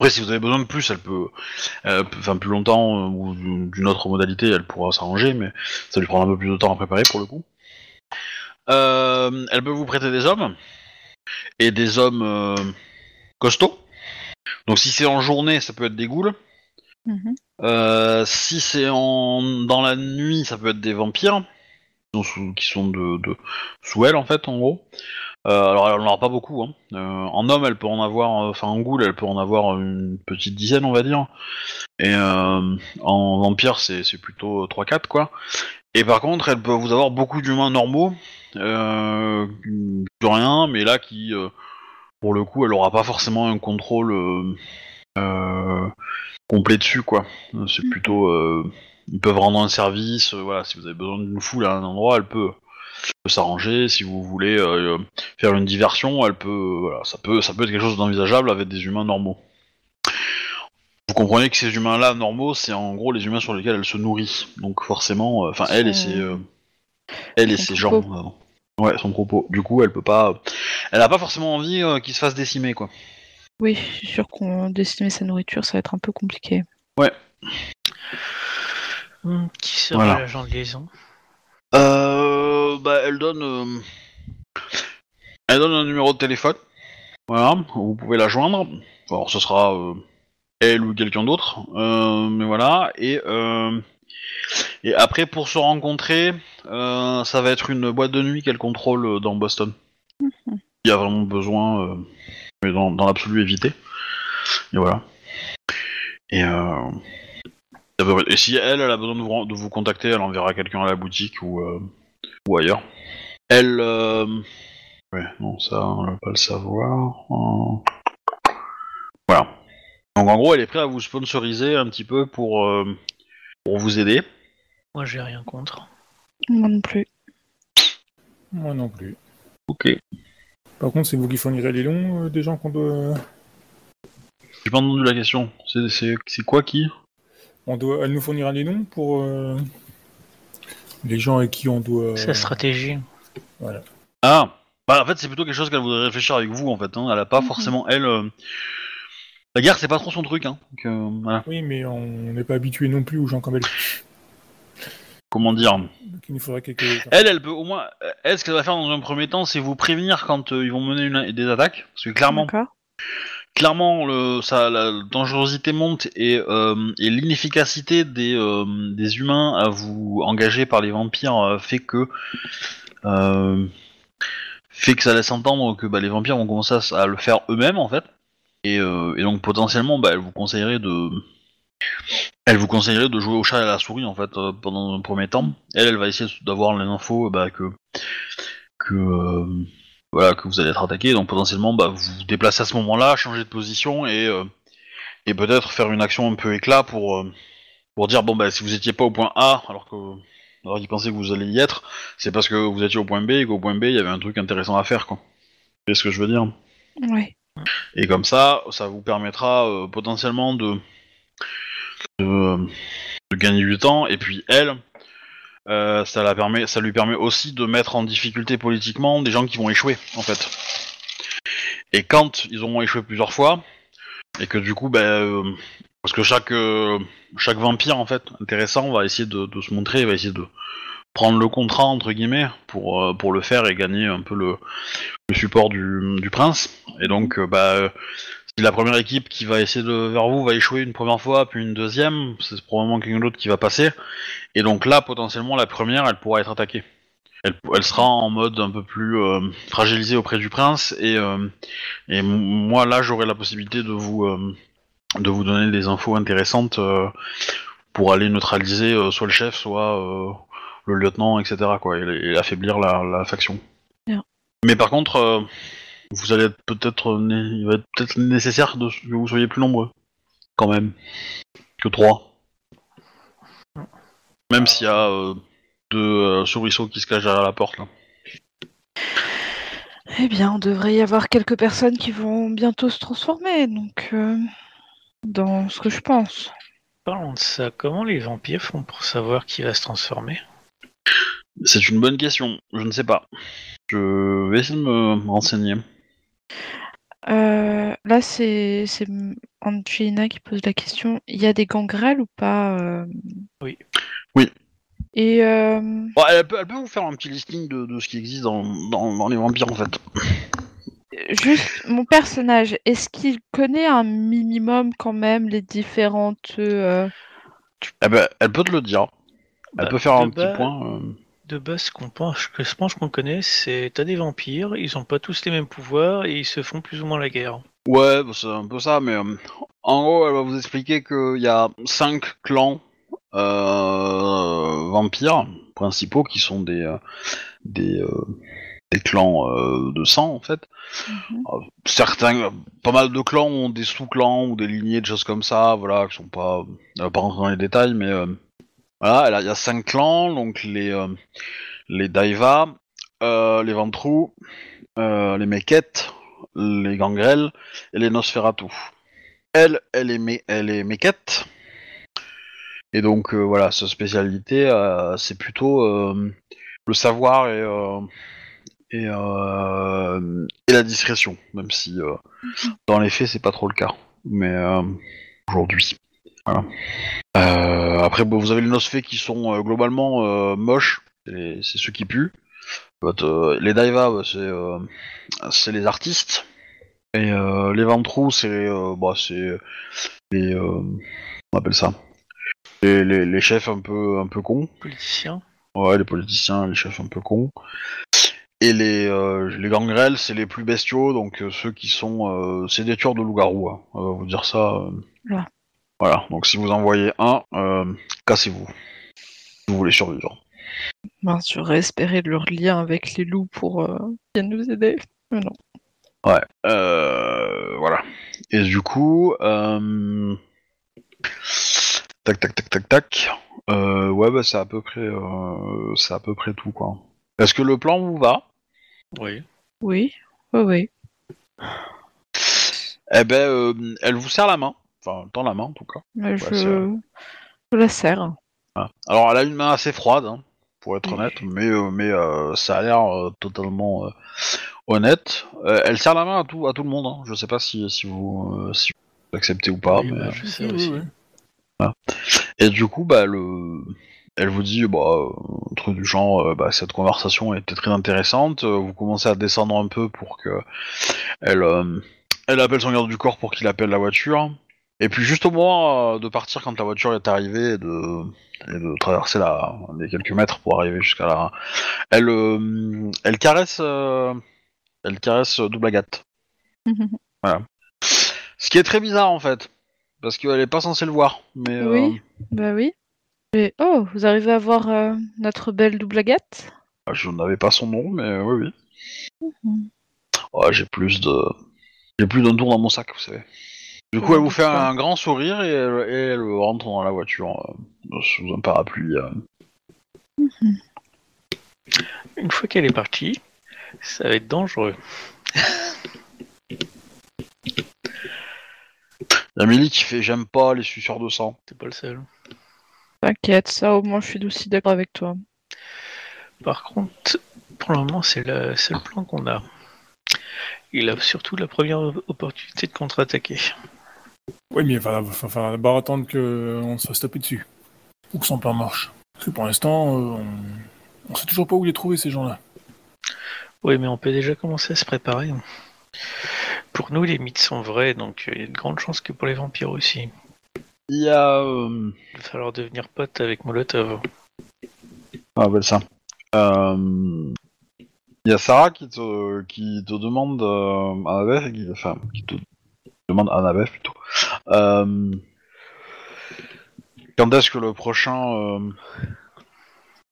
Après, si vous avez besoin de plus, elle peut, enfin plus longtemps ou d'une autre modalité, elle pourra s'arranger, mais ça lui prendra un peu plus de temps à préparer pour le coup. Elle peut vous prêter des hommes et des hommes euh, costauds. Donc si c'est en journée, ça peut être des ghouls. Mhm. Euh, si c'est en dans la nuit, ça peut être des vampires qui sont, sous, qui sont de, de sous elle en fait, en gros. Euh, alors elle en aura pas beaucoup. Hein. En homme, elle peut en avoir, enfin en ghoul, elle peut en avoir une petite dizaine, on va dire. Et en vampire, c'est c'est plutôt 3-4 quoi. Et par contre, elle peut vous avoir beaucoup d'humains normaux, euh, plus rien, mais là qui, euh, pour le coup, elle aura pas forcément un contrôle euh, complet dessus, quoi. C'est plutôt, euh, ils peuvent rendre un service, voilà. Si vous avez besoin d'une foule à un endroit, elle peut, peut s'arranger. Si vous voulez faire une diversion, elle peut, voilà, ça peut, ça peut être quelque chose d'envisageable avec des humains normaux. Vous comprenez que ces humains-là normaux, c'est en gros les humains sur lesquels elle se nourrit. Donc forcément, euh, enfin elle et ses, euh, elle et ses gens. euh, ouais, son propos. Du coup, elle peut pas, elle a pas forcément envie euh, qu'ils se fassent décimer, quoi. Oui, je suis sûre qu'on destimer sa nourriture, ça va être un peu compliqué. Hmm, Qui serait Voilà. l'agent de liaison? Euh, bah, elle donne, euh, elle donne un numéro de téléphone. Voilà, vous pouvez la joindre. Alors, ce sera euh, elle ou quelqu'un d'autre, euh, mais voilà. Et euh, et après, pour se rencontrer, euh, ça va être une boîte de nuit qu'elle contrôle dans Boston. Il y a vraiment besoin, mais dans, dans l'absolu éviter. Et voilà. Et si elle, elle a besoin de vous, de vous contacter, elle enverra quelqu'un à la boutique ou, ou ailleurs. Elle... Ouais, non, ça, on va pas le savoir. Voilà. Donc en gros, elle est prête à vous sponsoriser un petit peu pour, euh, pour vous aider. Moi, j'ai rien contre. Moi non plus. Moi non plus. Ok. Par contre, c'est vous qui fournirez les noms euh, des gens qu'on doit... J'ai pas entendu la question. C'est- C'est c'est quoi qui? on doit... Elle nous fournira les noms pour euh, les gens avec qui on doit... C'est la stratégie. Voilà. Ah Bah en fait, c'est plutôt quelque chose qu'elle voudrait réfléchir avec vous en fait. hein. Elle a pas Mhm. forcément, elle... euh, La guerre, c'est pas trop son truc. Hein. Donc, euh, voilà. Oui, mais on n'est pas habitué non plus aux gens comme elle. comment dire? Donc il nous faudrait quelques. Elle, elle peut au moins. Elle, ce qu'elle va faire dans un premier temps, c'est vous prévenir quand euh, ils vont mener une- des attaques. Parce que clairement, D'accord. clairement, le, ça, la dangerosité monte et, euh, et l'inefficacité des, euh, des humains à vous engager par les vampires euh, fait que. euh, fait que ça laisse entendre que bah, les vampires vont commencer à, à le faire eux-mêmes en fait. Et, euh, et donc potentiellement, bah, elle vous conseillerait de. Jouer au chat et à la souris en fait euh, pendant un premier temps. Elle, va essayer d'avoir les infos bah, euh, que vous allez être attaqué. Donc potentiellement, bah, vous vous déplacez à ce moment-là, changer de position et peut-être faire une action un peu éclat pour dire bon bah si vous étiez pas au point A alors que alors qu'ils pensaient que vous allez y être, c'est parce que vous étiez au point B et qu'au point B il y avait un truc intéressant à faire quoi. Voyez ce que je veux dire? Ouais. Et comme ça, ça vous permettra euh, potentiellement de, gagner du temps. Et puis elle, euh, ça, lui permet aussi de mettre en difficulté politiquement des gens qui vont échouer, en fait. Et quand ils auront échoué plusieurs fois, et que du coup, ben, euh, parce que chaque, chaque vampire, en fait, intéressant, va essayer de, de se montrer, va essayer de prendre le contrat, entre guillemets, pour, euh, pour le faire et gagner un peu le, le support du, du prince. Et donc, euh, bah, euh, si la première équipe qui va essayer de vers vous va échouer une première fois, puis une deuxième, c'est probablement quelqu'un d'autre qui va passer. Et donc là, potentiellement, la première, elle pourra être attaquée. Elle, elle sera en mode un peu plus euh, fragilisée auprès du prince. Et, et moi, là, j'aurai la possibilité de vous, de vous donner des infos intéressantes pour aller neutraliser soit le chef, soit le lieutenant, etc. Quoi, et, et affaiblir la, la faction. Mais par contre, euh, vous allez être peut-être, il va être peut-être nécessaire de, que vous soyez plus nombreux, quand même, que trois. Même s'il y a euh, deux euh, souriceaux qui se cachent derrière la porte là. Eh bien, on devrait y avoir quelques personnes qui vont bientôt se transformer, donc euh, dans ce que je pense. Parlons de ça, comment les vampires font pour savoir qui va se transformer? C'est une bonne question, je ne sais pas. Je vais essayer de me renseigner. Euh, là, c'est Angelina qui pose la question. Il y a des gangrels ou pas euh? Oui. Oui. Et euh, Bon, elle, peut, elle peut vous faire un petit listing de, de ce qui existe dans, dans, dans les vampires en fait. juste mon personnage, est-ce qu'il connaît un minimum quand même les différentes euh, Eh ben, elle peut te le dire. Elle Bah, peut faire un petit point. De base, ce qu'on pense, que je pense qu'on connaît, c'est t'as des vampires, ils ont pas tous les mêmes pouvoirs et ils se font plus ou moins la guerre. Ouais, bah, c'est un peu ça, mais euh, en gros, elle va vous expliquer qu'il y a cinq clans euh, vampires principaux qui sont des euh, des, euh, des clans euh, de sang en fait. mhm. Euh, Certains, pas mal de clans ont des sous-clans ou des lignées de choses comme ça, voilà, qui sont pas, elle va pas rentrer dans les détails, mais euh, voilà, elle a- il y a cinq clans, donc les euh, les Daiva, euh, les Ventrous, euh, les Meket, les Gangrel et les Nosferatu. Elle, elle est, mé- elle est Meket. Et donc voilà, sa spécialité, c'est plutôt le savoir et, et, et la discrétion, même si euh, dans les faits c'est pas trop le cas. Mais aujourd'hui. Voilà. Euh, après, bon, vous avez les Nosfées qui sont euh, globalement euh, moches, c'est ceux qui puent. Euh, les Daiva, bah, c'est euh, c'est les artistes. Et euh, les Ventrous, c'est euh, bah, c'est les. euh, on appelle ça? Les, les, les chefs un peu, un peu cons. Politicien Ouais, les politiciens, les chefs un peu cons. Et les, euh, les gangrels, c'est les plus bestiaux, donc euh, ceux qui sont. euh, c'est des tueurs de loups-garous, hein. on va vous dire ça. euh. Voilà. Donc si vous en voyez un, euh, cassez-vous. Si vous voulez survivre. Mince, j'aurais espéré leur lien avec les loups pour euh, qu'ils viennent nous aider. Mais non. Ouais, euh, voilà. Et du coup, euh... tac, tac, tac, tac, tac. Euh, ouais, bah c'est à peu près, euh, c'est à peu près tout quoi. Est-ce que le plan vous va? Oui. Oui, oui, oui. Eh ben, euh, elle vous serre la main. Enfin, elle tend la main en tout cas. Mais je... la serre. Voilà. Alors, elle a une main assez froide, hein, pour être Oui. honnête, mais, euh, mais euh, ça a l'air euh, totalement euh, honnête. Euh, elle serre la main à tout, à tout le monde. Hein. Je sais pas si, si vous, euh, si vous acceptez ou pas, Oui, mais. bah, je sais aussi. oui. Et du coup, bah, le... elle vous dit bah, euh, un truc du genre euh, bah, cette conversation était très intéressante. euh, Vous commencez à descendre un peu pour que elle, euh, elle appelle son garde du corps pour qu'il appelle la voiture. Et puis juste au moment euh, de partir quand la voiture est arrivée et de, et de traverser la, les quelques mètres pour arriver jusqu'à là, elle, euh, elle caresse, euh, elle caresse double agate. <laughs> Ce qui est très bizarre en fait, parce qu'elle est pas censée le voir. Mais euh, Oui. Bah oui. Et, oh, vous arrivez à voir notre belle double agate je n'avais pas son nom, mais oui, oui. Mhm. Ouais, j'ai plus de, j'ai plus d'un tour dans mon sac, vous savez. Du coup, elle vous fait un grand sourire et elle, et elle rentre dans la voiture euh, sous un parapluie. euh. Une fois qu'elle est partie, ça va être dangereux. Y a Millie qui fait j'aime pas les suceurs de sang. C'est pas le seul. T'inquiète, ça au moins je suis aussi d'accord avec toi. Par contre, pour le moment, c'est le seul plan qu'on a. Il a surtout la première opportunité de contre-attaquer. Oui, mais il va, d'abord attendre qu'on se fasse taper dessus. Pour que son plan marche. Parce que pour l'instant, euh, on... on sait toujours pas où les trouver, ces gens-là. Oui, mais on peut déjà commencer à se préparer. Pour nous, les mythes sont vrais, donc euh, il y a de grandes chances que pour les vampires aussi. Il y a, euh, Il va falloir devenir pote avec Molotov. on appelle ça. Euh, Il y a Sarah qui te, qui te demande euh, qui, enfin, qui te demande Annabeth plutôt. Euh, quand est-ce que le prochain, euh,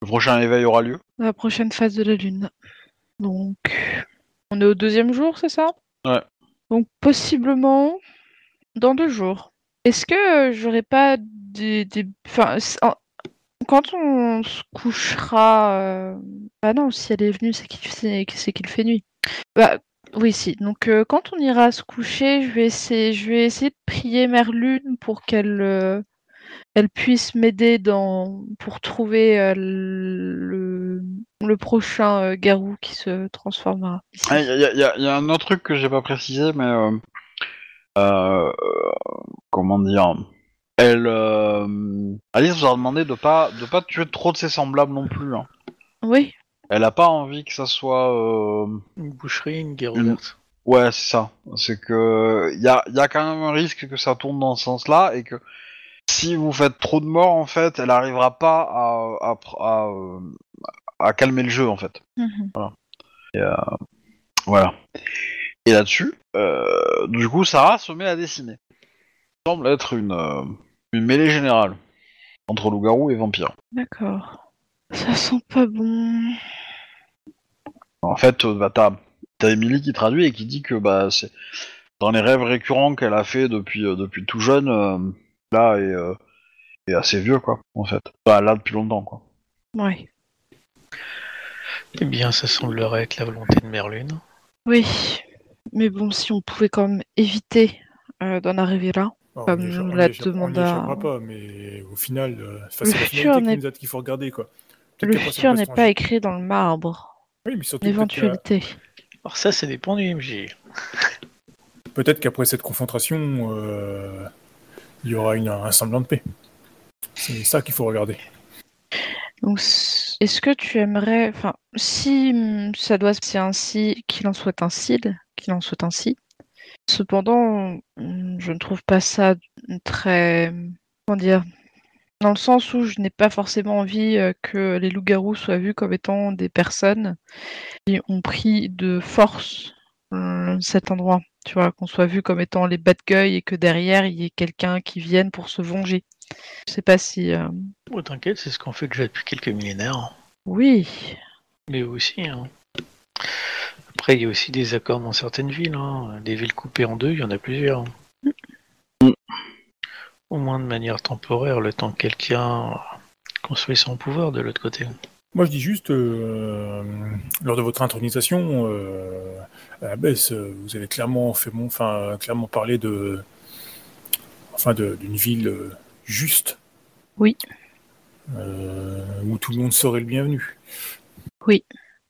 le prochain éveil aura lieu? La prochaine phase de la lune. Donc, on est au deuxième jour, c'est ça? Ouais. Donc, possiblement dans deux jours. Est-ce que euh, j'aurais pas des. des... Enfin, quand on se couchera. euh, Bah non, si elle est venue, c'est qu'il c'est c'est qu'il fait nuit. Bah. Oui, si. Donc, euh, quand on ira se coucher, je vais essayer, je vais essayer de prier Mère Lune pour qu'elle euh, elle puisse m'aider dans pour trouver euh, le, le prochain garou qui se transformera. Il y, a- y a- y a un autre truc que j'ai pas précisé, mais comment dire Elle, Alice vous a demandé de pas de pas tuer trop de ses semblables non plus. hein. Oui, Elle a pas envie que ça soit. euh, Une boucherie, une guerre Une- ouverte. Ouais, c'est ça. C'est que y a, y a quand même un risque que ça tourne dans ce sens-là et que si vous faites trop de morts, en fait, elle arrivera pas à, à, à, euh, à calmer le jeu, en fait. Mhm. Et, euh, voilà. Et là-dessus, euh, du coup, Sarah se met à dessiner. Ça semble être une, euh, une mêlée générale entre loup-garou et vampire. d'accord. Ça sent pas bon. En fait, euh, bah, t'as t'as Emily qui traduit et qui dit que bah c'est dans les rêves récurrents qu'elle a fait depuis euh, depuis tout jeune, euh, là est, euh, est assez vieux quoi, en fait. Bah, là depuis longtemps quoi. Ouais. Eh bien, ça semblerait être la volonté de Merlune. Oui. Mais bon, si on pouvait quand même éviter euh, d'en arriver là. Alors, Comme on on l'a on à- échappera pas, mais au final, euh, enfin, c'est la finalité n'est- qui nous a- qu'il faut regarder, quoi. Le futur n'est pas écrit dans le marbre. Oui, mais surtout, L'éventualité. Alors ça, ça dépend du MJ. <laughs> peut-être qu'après cette confrontation, euh, il y aura une- un semblant de paix. C'est ça qu'il faut regarder. Donc, est-ce que tu aimerais, enfin, si ça doit se passer ainsi, qu'il en soit ainsi, qu'il en soit ainsi. Cependant, je ne trouve pas ça très, comment dire, dans le sens où je n'ai pas forcément envie euh, que les loups-garous soient vus comme étant des personnes qui ont pris de force hum, cet endroit. Tu vois, qu'on soit vu comme étant les bad guys et que derrière il y ait quelqu'un qui vienne pour se venger. Je sais pas si. euh, Oh, t'inquiète, c'est ce qu'on fait déjà depuis quelques millénaires. Oui. Mais aussi, hein. Après, il y a aussi des accords dans certaines villes. Hein. Des villes coupées en deux, il y en a plusieurs. Au moins de manière temporaire, le temps que quelqu'un construit son pouvoir de l'autre côté. Moi, je dis juste, euh, lors de votre intronisation, euh, à la baisse, vous avez clairement fait, mon, enfin, clairement parlé de, enfin, de- d'une ville euh, juste. Oui. Euh, où tout le monde serait le bienvenu.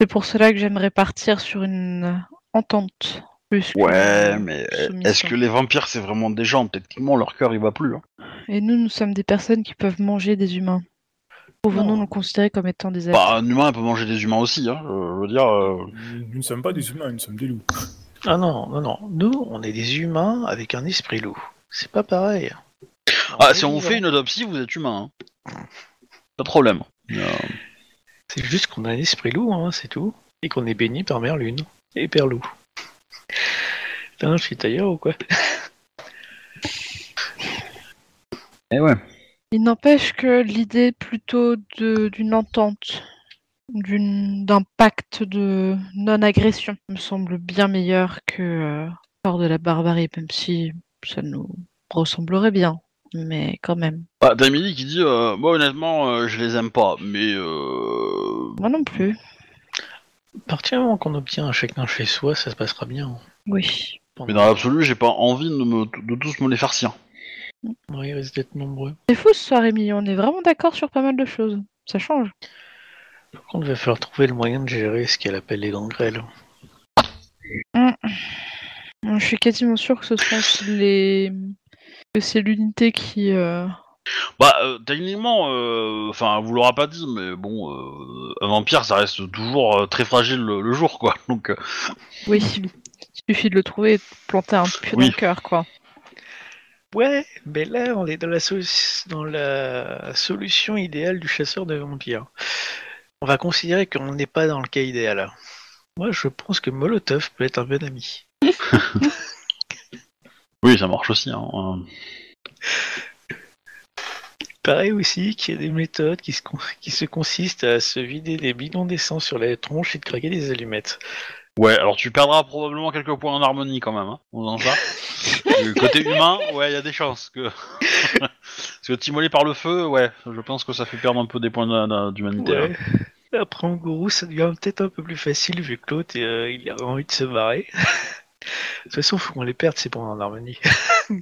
C'est pour cela que j'aimerais partir sur une entente. Plus Ouais, mais euh, est-ce que les vampires c'est vraiment des gens? Techniquement leur cœur il va plus. hein. Et nous, nous sommes des personnes qui peuvent manger des humains. Pouvons-nous Non. nous considérer comme étant des êtres? Bah, un humain peut manger des humains aussi, hein. Je veux dire. euh, Nous ne sommes pas des humains, nous sommes des loups. Ah non, non, non. Nous, on est des humains avec un esprit loup. C'est pas pareil. Ah, est si on vivants. fait une autopsie, vous êtes humain. hein. Pas de problème. Euh, C'est juste qu'on a un esprit loup, hein, c'est tout. Et qu'on est béni par Mère Lune et Père Loup. Putain, je suis tailleur ou quoi? Eh ouais. Il n'empêche que l'idée plutôt de- d'une entente, d'une- d'un pacte de non-agression me semble bien meilleure que euh, de la barbarie, même si ça nous ressemblerait bien. Mais quand même. Bah, t'as Emily qui dit euh, Moi, honnêtement, euh, je les aime pas, mais. Euh... Moi non plus. À partir du moment qu'on obtient un chacun chez soi, ça se passera bien. Oui. Mais dans l'absolu, j'ai pas envie de, me, de tous me les farcir. Oui, il risque d'être nombreux. C'est fou ce soir, Rémi. On est vraiment d'accord sur pas mal de choses. Ça change. Par contre, il va falloir trouver le moyen de gérer ce qu'elle appelle les gangrels. Je suis quasiment sûr que ce sont les. que c'est l'unité qui. euh, Bah, euh, techniquement, euh, enfin, vous l'aura pas dit, mais bon, euh, un vampire, ça reste toujours euh, très fragile le, le jour, quoi. Donc, euh, Oui. Il suffit de le trouver et de planter un pieu Oui. dans le cœur, quoi. Ouais, mais là, on est dans la, solu- dans la solution idéale du chasseur de vampires. On va considérer qu'on n'est pas dans le cas idéal. Moi, je pense que Molotov peut être un bon ami. <laughs> oui, ça marche aussi. Hein. Pareil aussi qu'il y a des méthodes qui se, con- qui se consistent à se vider des bidons d'essence sur la tronche et de craquer des allumettes. Ouais, alors tu perdras probablement quelques points en harmonie quand même, hein, en faisant ça. Du côté humain, ouais, il y a des chances que. <laughs> Parce que timoler par le feu, ouais, je pense que ça fait perdre un peu des points d'humanité. hein. Ouais. Après, en gourou, ça devient peut-être un peu plus facile vu que l'autre, euh, il a envie de se barrer. de toute façon, faut qu'on les perde, c'est pour en harmonie. <laughs>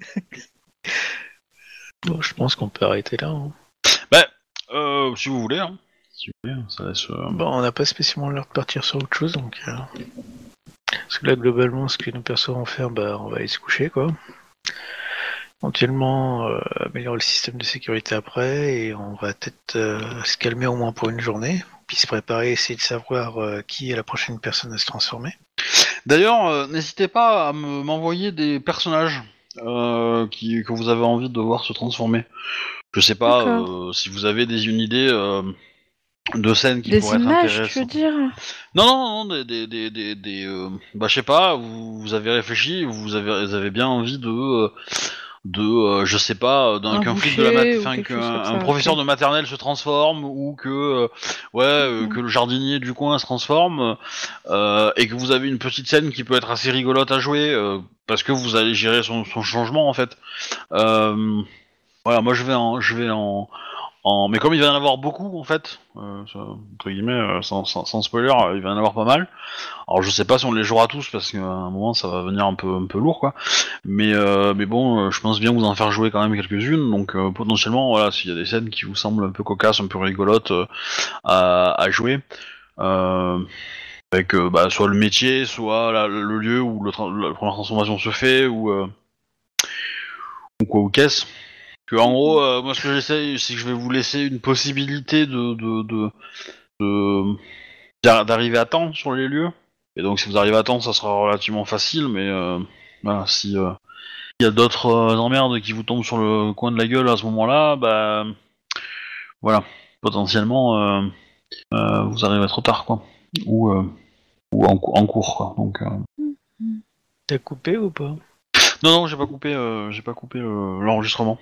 bon, je pense qu'on peut arrêter là. hein. Euh, si vous voulez, hein. Si vous voulez, ça laisse. euh, Bon, on n'a pas spécialement l'air de partir sur autre chose, donc. euh, Parce que là, globalement, ce que nous percevons faire, bah, on va aller se coucher, quoi. Éventuellement, euh, améliorer le système de sécurité après, et on va peut-être euh, se calmer au moins pour une journée, puis se préparer, essayer de savoir euh, qui est la prochaine personne à se transformer. D'ailleurs, euh, n'hésitez pas à me- m'envoyer des personnages euh, qui, que vous avez envie de voir se transformer. Je sais pas euh, si vous avez des, une idée euh, de scènes qui Des pourraient être images, tu veux dire? Non, non, non, des, des, des, des, des, bah je sais pas. Vous, vous avez réfléchi, vous avez, vous avez bien envie de, de, euh, je sais pas, d'un Un qu'un flic de la mat- quelque qu'un un professeur de maternelle se transforme ou que, euh, ouais, euh, Mhm. que le jardinier du coin se transforme euh, et que vous avez une petite scène qui peut être assez rigolote à jouer euh, parce que vous allez gérer son, son changement en fait. Euh, voilà, moi je vais en, je vais en, mais comme il va y en avoir beaucoup en fait, euh, entre guillemets, euh, sans, sans, spoiler, euh, il va y en avoir pas mal. Alors je sais pas si on les jouera tous parce qu'à un moment ça va venir un peu lourd quoi. Mais mais bon, je pense bien vous en faire jouer quand même quelques-unes. Donc potentiellement voilà, s'il y a des scènes qui vous semblent un peu cocasses, un peu rigolotes à, jouer. Avec bah, soit le métier, soit la- le lieu où la première transformation se fait, ou quoi, ou qu'est-ce. Que en gros, euh, moi ce que j'essaye, c'est que je vais vous laisser une possibilité de, de, de, de- d'ar- d'arriver à temps sur les lieux. Et donc si vous arrivez à temps, ça sera relativement facile, mais euh, voilà, si euh, il y a d'autres euh, emmerdes qui vous tombent sur le coin de la gueule à ce moment-là, bah voilà, potentiellement euh, euh, vous arrivez trop tard quoi, ou euh, ou en, en cours quoi. Donc euh, T'as coupé ou pas? Non non, j'ai pas coupé, euh, j'ai pas coupé euh, l'enregistrement.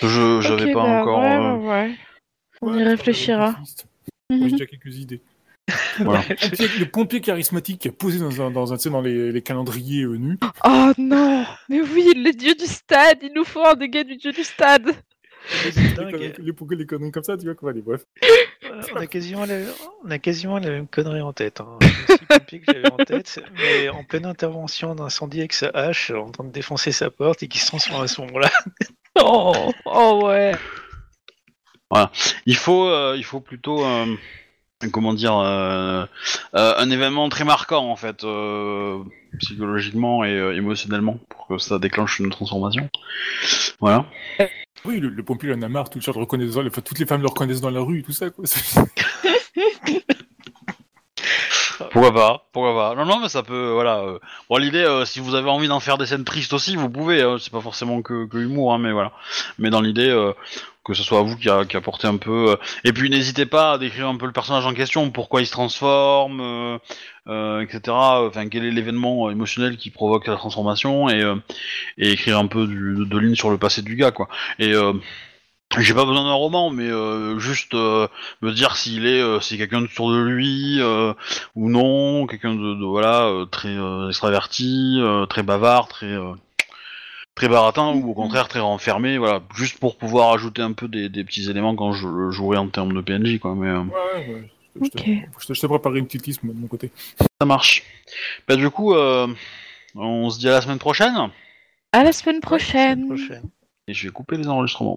Je j'avais Ok, pas bah, encore. ouais, euh, ouais. On Ouais, y réfléchira. Moi, j'ai déjà quelques idées. <laughs> Voilà. Le pompier, le charismatique qui a posé dans un, dans un, tu sais, dans les, les calendriers euh, nus. Oh non Mais oui, les dieux du stade Il nous faut un dégât du dieu du stade les, les, les- conneries comme ça, tu vois quoi, allez, bref. Euh, on, a quasiment la... on a quasiment la même connerie en tête. Hein. <laughs> Le pompier que j'avais en tête, mais en pleine intervention d'incendie avec sa hache, en train de défoncer sa porte et qui se transforme à ce moment-là. <laughs> Oh, oh ouais Il faut, euh, il faut plutôt, euh, comment dire, euh, euh, un événement très marquant en fait, euh, psychologiquement et euh, émotionnellement, pour que ça déclenche une transformation. Voilà. Oui, le, le pompier en a marre, tout le chat le reconnaît dans- enfin, toutes les femmes le reconnaissent dans la rue, tout ça. Quoi. <laughs> <laughs> Pourquoi pas Pourquoi pas Non, non, mais ça peut, voilà. euh. Bon, l'idée, euh, si vous avez envie d'en faire des scènes tristes aussi, vous pouvez. hein, c'est pas forcément que, que humour, hein, mais voilà. Mais dans l'idée, euh, que ce soit vous qui, a, qui apportez un peu. euh, Et puis n'hésitez pas à décrire un peu le personnage en question, pourquoi il se transforme, etc. Enfin, quel est l'événement émotionnel qui provoque la transformation et, et écrire un peu de lignes sur le passé du gars, quoi. Et j'ai pas besoin d'un roman, mais euh, juste euh, me dire s'il est, euh, si quelqu'un autour de lui euh, ou non, quelqu'un de, de, voilà euh, très euh, extraverti, euh, très bavard, très euh, très baratin ou au contraire très renfermé, voilà, juste pour pouvoir ajouter un peu des, des petits éléments quand je le jouerai en termes de PNJ, quoi. Mais euh, Ouais, ouais. Je, te- Ok. je te, je te une petite liste de mon côté. ça marche. Bah du coup, euh, on se dit à la semaine prochaine À la semaine Ouais, semaine prochaine. prochaine. et je vais couper les enregistrements.